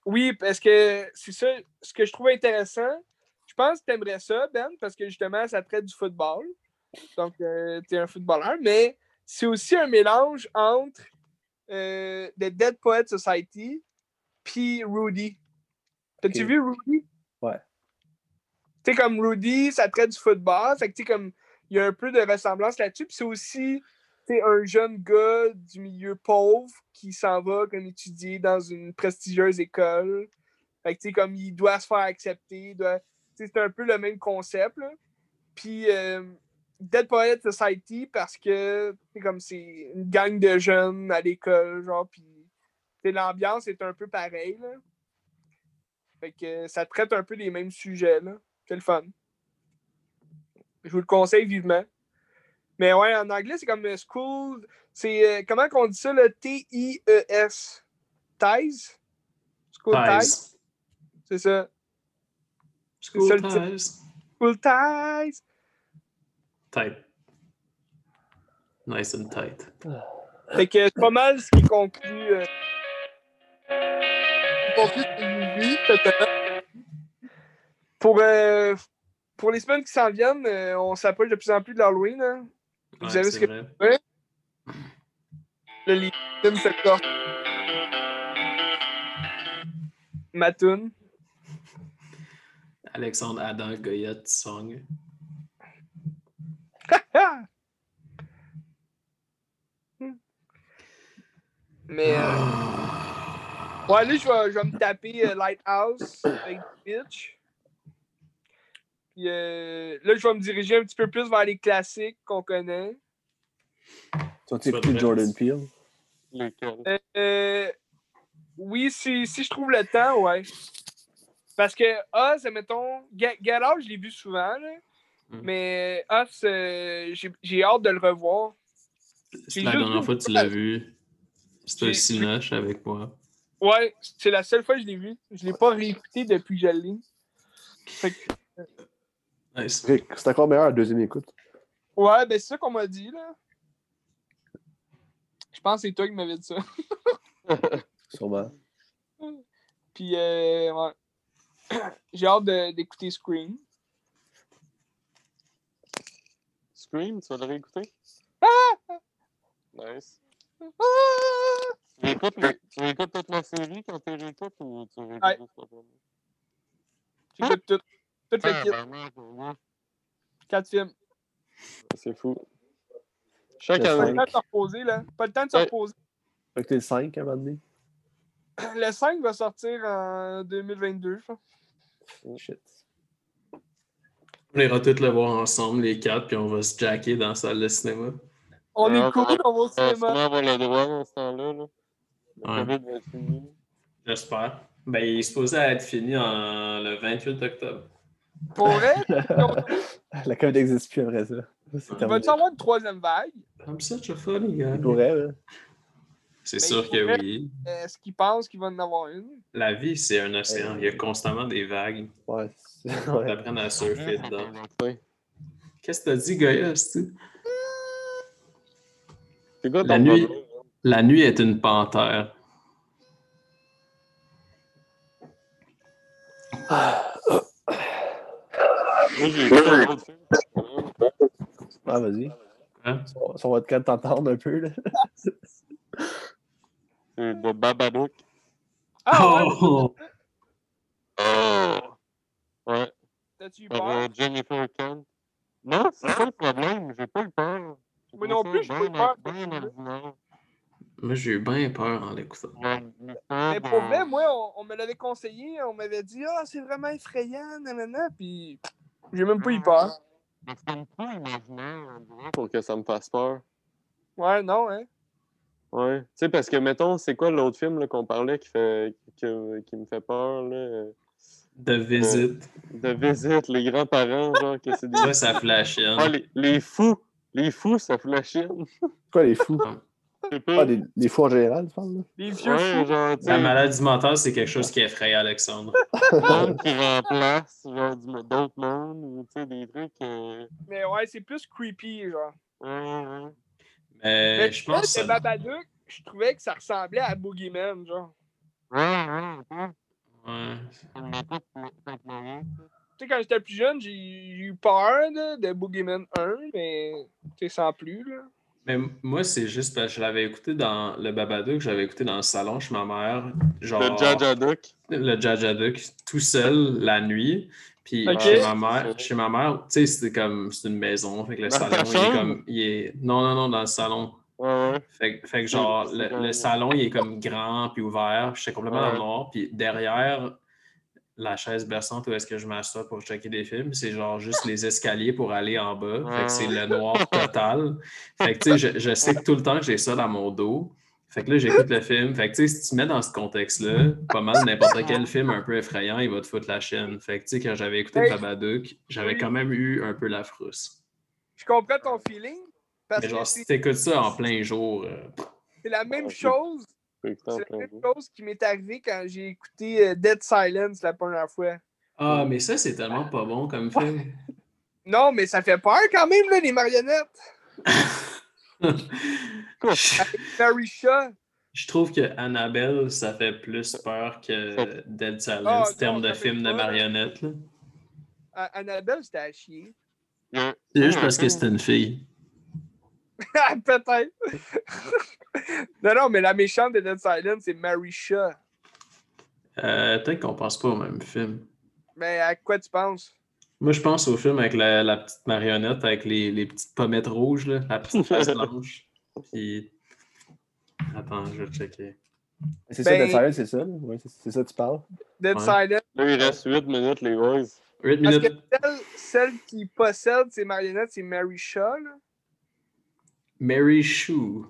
Oui, parce que c'est ça, ce que je trouve intéressant. Je pense que tu aimerais ça, Ben, parce que justement, ça traite du football. Donc, tu es un footballeur, mais c'est aussi un mélange entre euh, The Dead Poet Society puis Rudy. T'as-tu vu Rudy? Ouais. Tu sais, comme Rudy, ça traite du football. Fait que, tu sais, comme, il y a un peu de ressemblance là-dessus. Puis c'est aussi c'est un jeune gars du milieu pauvre qui s'en va comme étudier dans une prestigieuse école. Fait que, comme il doit se faire accepter. doit- C'est un peu le même concept. là. Puis euh, Dead Poet Society parce que comme c'est une gang de jeunes à l'école, genre, puis l'ambiance est un peu pareille. Fait que ça traite un peu les mêmes sujets. C'est le fun. Je vous le conseille vivement. Mais ouais, en anglais, c'est comme euh, school. C'est euh, comment qu'on dit ça, le T-I-E-S? Ties? School ties? Ties? C'est ça. School ça ties. School ties. Tight. Nice and tight. Fait que c'est pas mal ce qui conclut. Euh... Pour, euh, pour les semaines qui s'en viennent, on s'approche de plus en plus de l'Halloween. hein. Vous Ouais, avez c'est ce que- vrai. Le films se sortent. Matoun. Alexandre Adam Goyette Song. Ah! Mais euh, ouais, là, je vais, je vais me taper euh, Lighthouse avec Bitch. Puis euh, là, je vais me diriger un petit peu plus vers les classiques qu'on connaît. Tu vas Tu te Jordan Peele? Lequel? Euh, oui, si, si je trouve le temps, ouais. Parce que Oz, mettons, Get, Get Out, je l'ai vu souvent, là. Mm. Mais Oz, euh, j'ai j'ai hâte de le revoir. C'est la dernière fois que tu l'as vu. C'était J'ai- Cinoche avec moi. Ouais, c'est la seule fois que je l'ai vu. Je l'ai pas réécouté depuis que je l'ai. Fait que- Nice. C'est encore meilleur à la deuxième écoute. ouais, ben c'est ça qu'on m'a dit, là. Je pense que c'est toi qui m'avais dit ça. Sûrement. Puis, euh, ouais. J'ai hâte de- d'écouter Scream. Scream, tu vas le réécouter? Nice. Ah! Tu réécoutes, le- tu réécoutes toute la série quand tu réécoutes ou tu réécoutes Ouais. J'écoute tout. Tout le kit. Quatre films. C'est fou. Chaque Le Pas le année. temps de se reposer, là. Pas le temps de se Ouais. reposer. Fait que t'es le 5 à un moment donné. Le 5 va sortir en 2022, je pense. Shit. On ira tous le voir ensemble, les quatre, puis on va se jacker dans la salle de cinéma. On Ouais, est on cool, va- on va au On va cinéma. sûrement avoir le droit dans ce temps-là. Là. Le Ouais. COVID va être fini. J'espère. Ben, il est supposé être fini en... le 28 octobre. Pour vrai, La COVID n'existe plus après ça. Il va-tu avoir une troisième vague? I'm such a funny guy. Il pourrait, là. C'est Ben, sûr que oui. Est-ce qu'il pense qu'il va en avoir une? La vie, c'est un océan. Il y a constamment des vagues. Ouais. T'apprennes à surfer dedans. Qu'est-ce que t'as dit, Goya? quoi La nuit. La nuit est une panthère. Moi, j'ai. Ah, vas-y. Hein? Ça va- Ça va être quand de t'entendre un peu, là. C'est de Babadook. Ah ouais? Oh! Oh! Ouais, T'as-tu eu peur? euh, Jennifer Kent. Non, c'est pas le problème. J'ai pas eu peur. Moi non plus, j'ai pas eu peur. Moi, j'ai eu bien peur en l'écoutant. Mais pour de- vrai, moi, on, on me l'avait conseillé, on m'avait dit Ah, c'est vraiment effrayant, nanana, puis j'ai même pas eu peur. Mais dirait, pour que ça me fasse peur. Ouais, non, hein. Ouais. Tu sais, parce que, mettons, c'est quoi l'autre film là, qu'on parlait qui, fait, qui, qui me fait peur, là? De visite. De visite, les grands-parents, genre, que c'est des... Ça, ça flashienne. Ah, les, les fous! Les fous, ça fout la chienne. Quoi, les fous? Ah, les, les fous en général, tu parles, là? Les vieux Ouais, fous. genre, La maladie mentale, c'est quelque chose qui effraie Alexandre. monde qui remplace, genre, du- d'autres mondes, ou, tu sais, des trucs... euh, Mais ouais, c'est plus creepy, genre. Ouais, ouais. Mais Mais je pense que. Babadook, je trouvais que ça ressemblait à Boogeyman, genre. Ouais, ouais, ouais. Ouais. Tu sais, quand j'étais plus jeune, j'ai j'ai eu peur là, de Boogeyman 1, mais tu sais, sans plus, là. Mais moi, c'est juste parce que je l'avais écouté dans le Babadook, j'avais écouté dans le salon chez ma mère, genre Le Jaja Duck. le Jajadook, tout seul la nuit. Puis chez ma mère, chez ma mère, tu sais, c'était comme c'est une maison, fait que le Dans salon, il est comme il est non non non dans le salon. Ouais, ouais. Fait, que- fait que genre le, salon il est comme grand puis ouvert, puis j'étais complètement dans le Ouais. noir, puis derrière la chaise berçante où est-ce que je m'assois pour checker des films, c'est genre juste les escaliers pour aller en bas. Fait que c'est le noir total. Fait que tu sais, je, je sais que tout le temps que j'ai ça dans mon dos. Fait que là, j'écoute le film. Fait que tu sais, si tu mets dans ce contexte-là, pas mal n'importe quel film un peu effrayant, il va te foutre la chaîne. Fait que tu sais, quand j'avais écouté Hey. Babadook, j'avais Oui. quand même eu un peu la frousse. Je comprends ton feeling. Parce Mais genre, que si c'est t'écoutes ça en plein jour, euh, c'est la même c'est- chose. C'est la même chose qui m'est arrivé quand j'ai écouté euh, Dead Silence la première fois. Ah, mais ça, c'est tellement pas bon comme film. Non, mais ça fait peur quand même, là, les marionnettes. Mary Shaw. Je trouve que Annabelle, ça fait plus peur que Dead Silence Ah, en termes non, de film de marionnettes. Annabelle, c'était à chier. Ouais. C'est juste parce que ouais. c'est une fille. Peut-être. non, non, mais la méchante de Dead Silence, c'est Mary Shaw. Euh, Peut-être qu'on pense pas au même film. Mais à quoi tu penses? Moi, je pense au film avec la, la petite marionnette avec les, les petites pommettes rouges, là, la petite face blanche. Puis. Attends, je vais checker. C'est ça, Ben- Dead Silence, c'est ça? Ouais, c'est ça que tu parles? Dead Ouais. Silence. Là, il reste 8 minutes, les boys. 8 Parce que minutes. celle, celle qui possède ces marionnettes, c'est Mary Shaw. Là. Mary Shue.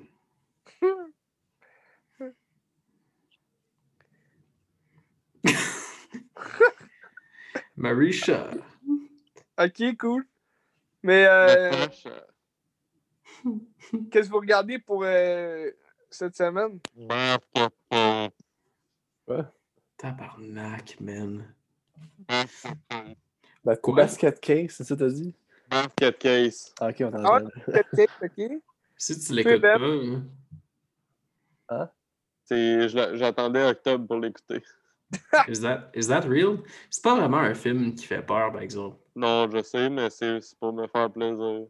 Mary Shaw. Ok, cool. Mais euh, qu'est-ce que vous regardez pour euh, cette semaine? Basket Case. Tabarnak, man. Basket Case. Bah, Quoi? Basket Case, c'est ça que t'as dit? Basket Case. Ah, ok, on Ah, t'entend. ok, ok. Si tu l'écoutes Ben. pas, hein, C'est- je l'a- J'attendais octobre pour l'écouter. is that, is that real? C'est pas vraiment un film qui fait peur, par exemple. Non, je sais, mais c'est c'est pour me faire plaisir.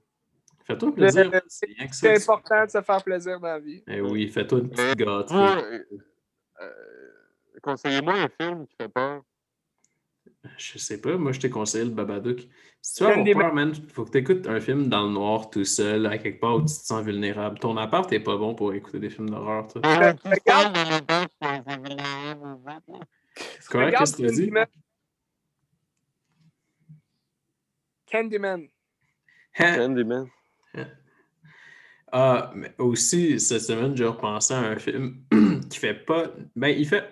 Fais-toi plaisir. Le- C'est tu- important de se faire plaisir dans la vie. Eh oui, fais-toi une petite Vous, gâterie. euh, euh, conseillez-moi un film qui fait peur. Je sais pas, moi je t'ai conseillé le Babadook. Si tu avoir Candyman. peur, man, faut que tu écoutes un film dans le noir tout seul, à quelque part où tu te sens vulnérable. Ton appart est pas bon pour écouter des films d'horreur, toi. regarde- C'est correct, qu'est-ce que tu as dit? Candyman. Candyman. Hein? Candyman. Ah, mais aussi, cette semaine, j'ai repensé à un film qui fait pas. Ben, il fait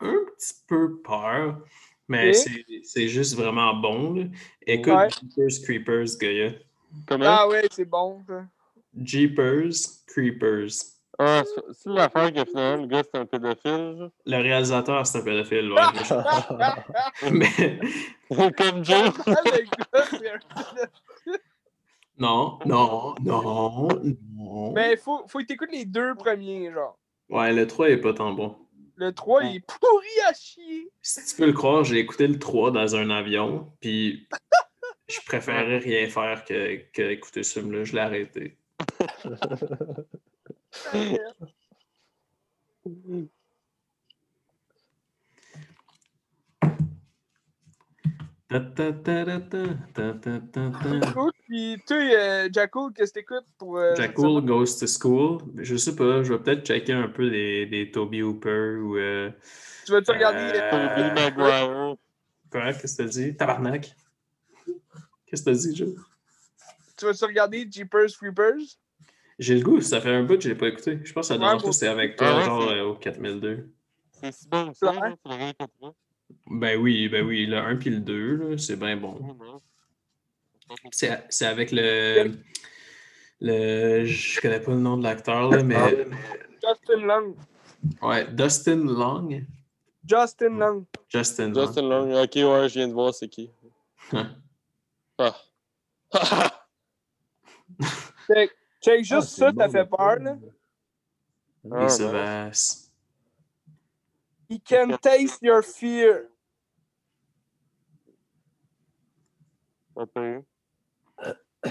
un petit peu peur, mais c'est- c'est juste vraiment bon. là. Écoute Ouais. Jeepers Creepers, Gaïa. Comment? Ah ouais, c'est bon. ça. Jeepers Creepers. Ah, c'est l'affaire que finalement, le gars, c'est un pédophile. Le réalisateur, c'est un pédophile, ouais. mais Comme Joe. Le gars, c'est un- non, non, non, non. Mais faut, faut que t'écoutes les deux premiers, genre. Ouais, le 3 est pas tant bon. Le 3, il est pourri à chier. Si tu peux le croire, j'ai écouté le 3 dans un avion, puis je préférais rien faire que, que écouter ce film-là. Je l'ai arrêté. Puis toi, euh, Jacko, qu'est-ce que t'écoutes pour. euh, Jackal? Goes to School. Je sais pas, je vais peut-être checker un peu des, des Toby Hooper ou. Euh, Tu vas-tu regarder. Euh, Tobey Maguire. quoi, qu'est-ce que t'as dit? Tabarnak. Qu'est-ce que t'as dit, Joe? Tu vas-tu regarder Jeepers Creepers? J'ai le goût, ça fait un bout que je l'ai pas écouté. Je pense que la dernière fois, c'était avec toi, Ah genre euh, au 4002. C'est si bon que ça, Ben oui, ben oui, le 1 puis le 2, là, c'est bien bon. C'est c'est avec le. Le. Je connais pas le nom de l'acteur, là, mais. Justin Long. Ouais, Dustin Long. Justin Long. Justin Long. Justin Long. Ok, ouais, je viens de voir c'est qui. Hein? Ah. Check, check Ah, juste c'est ça, bon, t'as fait peur, là. Ah. He can taste your fear.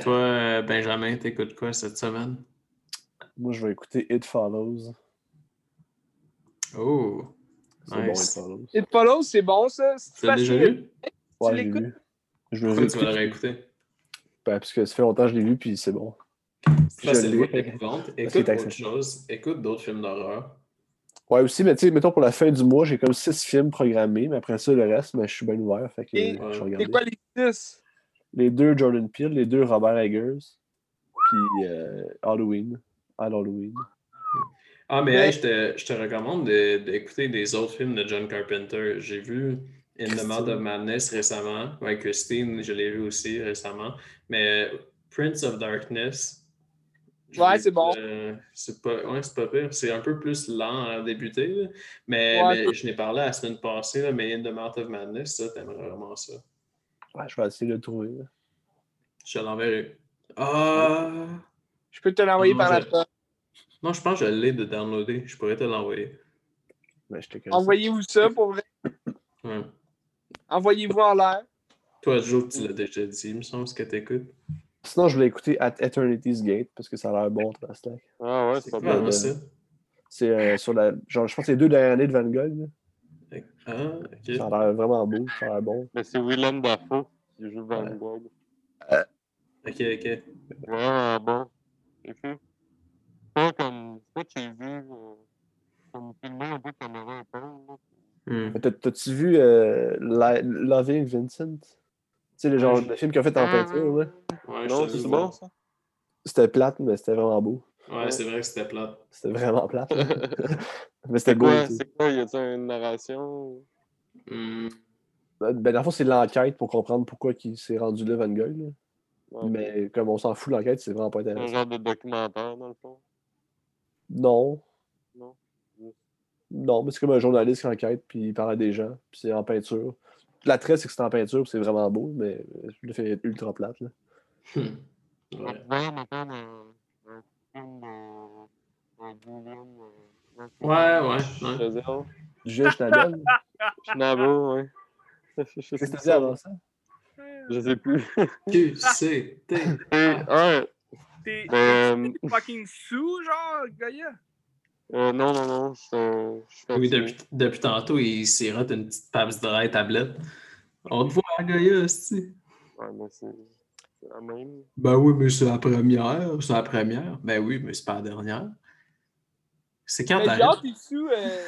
Toi, euh, Benjamin, t'écoutes quoi cette semaine? Moi, je vais écouter It Follows. Oh, C'est bon, It Nice. Follows. It Follows, c'est bon, ça? C'est tu l'as déjà vu? Ouais, j'ai l'écoutes? Je Pourquoi tu vas le réécouter. Ben, parce que ça fait longtemps que je l'ai vu, puis c'est bon. Ça, c'est l'ai. le épouvante. qu'il est Écoute autre accessible. chose. Écoute d'autres films d'horreur. Ouais, aussi, mais tu sais, mettons pour la fin du mois, j'ai comme six films programmés, mais après ça, le reste, mais je suis bien ouvert. Fait que Et- euh, je vais C'est regarder. quoi les 10? Les deux Jordan Peele, les deux Robert Eggers, puis euh, Halloween. Halloween. Ah, mais Ouais. hey, je, te, je te recommande de- d'écouter des autres films de John Carpenter. J'ai vu In the Mouth of Madness récemment. Ouais, Christine, je l'ai vu aussi récemment. Mais Prince of Darkness. Ouais, c'est bon. euh, c'est pas, ouais, pas pire. C'est un peu plus lent à débuter. là. Mais, Ouais. mais je n'ai parlé la semaine passée, là, mais In the Mouth of Madness, ça, t'aimerais vraiment ça. Ouais, je vais essayer de le trouver. là. Je te l'enverrai. Ah! Je peux te l'envoyer par la poste. Non, je pense que je l'ai de downloader. Je pourrais te l'envoyer. Casse. Envoyez-vous ça pour vrai? Ouais. Envoyez-vous en l'air. Toi, Joe, tu l'as déjà dit, il me semble, ce que t'écoutes. Sinon, je voulais écouter At Eternity's Gate parce que ça a l'air bon, Trastack. Ah ouais, c'est pas mal, euh? C'est euh, sur la. Genre, je pense que c'est les deux dernières années de Van Gogh. là. Ah, ok. Ça a l'air vraiment beau, ça a l'air bon. Mais c'est Willem Dafoe qui joue Van Ouais. Gogh. Ok, ok. Vraiment bon. C'est fou. Pas comme. Pas que j'ai vu. euh, Comme filmé un peu caméra épaule. là. Hmm. T'as-tu vu euh, Loving Vincent? Tu sais, le genre de film qu'ils ont fait en peinture, là. Ouais, Non, je c'est bon ça? C'était plate, mais c'était vraiment beau. Ouais, c'est vrai que c'était plate. C'était vraiment plate. mais c'était beau. C'est quoi? Y a-t-il une narration? Hmm. Ben, dans le fond, c'est l'enquête pour comprendre pourquoi il s'est rendu là, Van Gogh. là. Ouais. Mais comme on s'en fout, l'enquête, c'est vraiment pas C'est un intéressant. genre de documentaire, dans le fond? Non. Non? Non, mais c'est comme un journaliste qui enquête, puis il parle à des gens, puis c'est en peinture. L'attrait, c'est que c'est en peinture, puis c'est vraiment beau, mais euh, le fait ultra plate. Là. Hmm. Ouais, Ouais. euh, Ouais, ouais. Julien Schnabel, Schnabel, ouais. Je sais qu'est-ce que dit avant ça? Je sais plus. Q, C, T. Ouais, T'es euh, t'es fucking sous, genre, Gaïa? euh, non, non, non, je Oui, depuis, depuis tantôt, il sirote une petite Pabst Dry tablette. On te voit Gaïa, aussi. Ouais, mais même. Ben oui, mais c'est la première. C'est la première. Ben oui, mais c'est pas la dernière. C'est quand j'ai hâte, euh,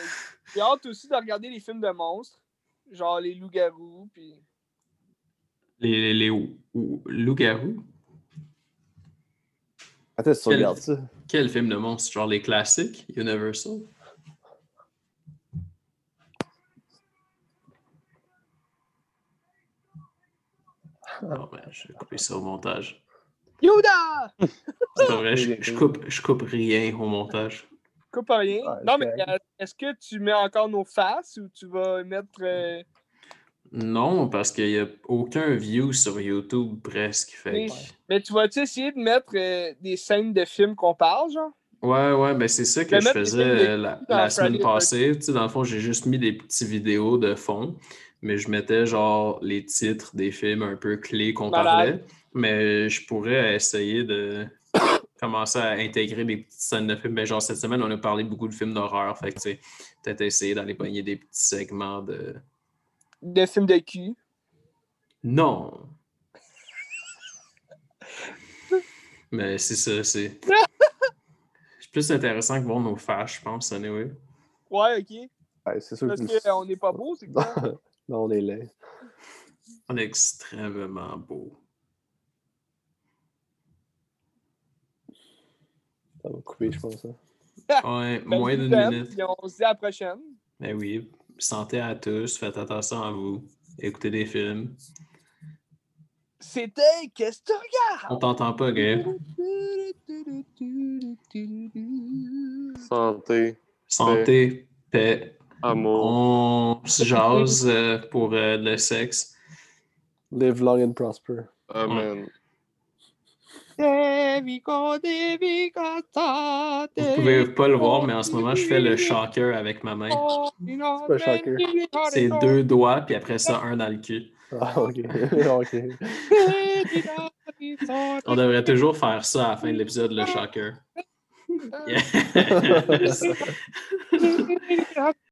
j'ai hâte aussi de regarder les films de monstres. Genre les loups-garous, puis... Les, les, les ou- ou- loups-garous? Attends, tu Quel- regardes ça. Quel film de monstre? Genre les classiques? Universal? Non, ben, je vais couper ça au montage. Yoda! C'est pas vrai, je, je coupe, je coupe rien au montage. Coupe rien. Ouais, non, mais euh, est-ce que tu mets encore nos faces ou tu vas mettre... euh, Non, parce qu'il n'y a aucun view sur YouTube presque. Fait Mais- Mais tu vas-tu essayer de mettre euh, des scènes de films qu'on parle, genre? Ouais, ouais, ben c'est ça que je faisais la, semaine passée. Tu sais, dans le fond, j'ai juste mis des petites vidéos de fond, mais je mettais genre les titres des films un peu clés qu'on Malade. parlait. Mais je pourrais essayer de commencer à intégrer des petites scènes de films. Ben, genre cette semaine, on a parlé beaucoup de films d'horreur. Fait que tu sais, peut-être essayer d'aller pogner des petits segments de. De films de cul? Non! Mais c'est ça, c'est. C'est plus intéressant que voir nos faces, je pense, anyway. Ouais, ok. Ouais, c'est sûr Parce que. qu'on n'est pas beau, c'est quoi? Non, on est laid. On est extrêmement beau. Ça va couper, je pense. hein. Ouais, Ben, moins d'une minute. puis On se dit à la prochaine. Mais oui, santé à tous, faites attention à vous, écoutez des films. C'était Qu'est-ce que tu regardes? On t'entend pas, Gaël. Santé, Santé, paix. Amour. On se jase euh, pour euh, le sexe. Live long and prosper. Amen. Vous pouvez pas le voir, mais en ce moment, je fais le shocker avec ma main. C'est pas shocker. C'est deux doigts, puis après ça, un dans le cul. Ah, ok. On devrait toujours faire ça à la fin de l'épisode, le shocker. Yes.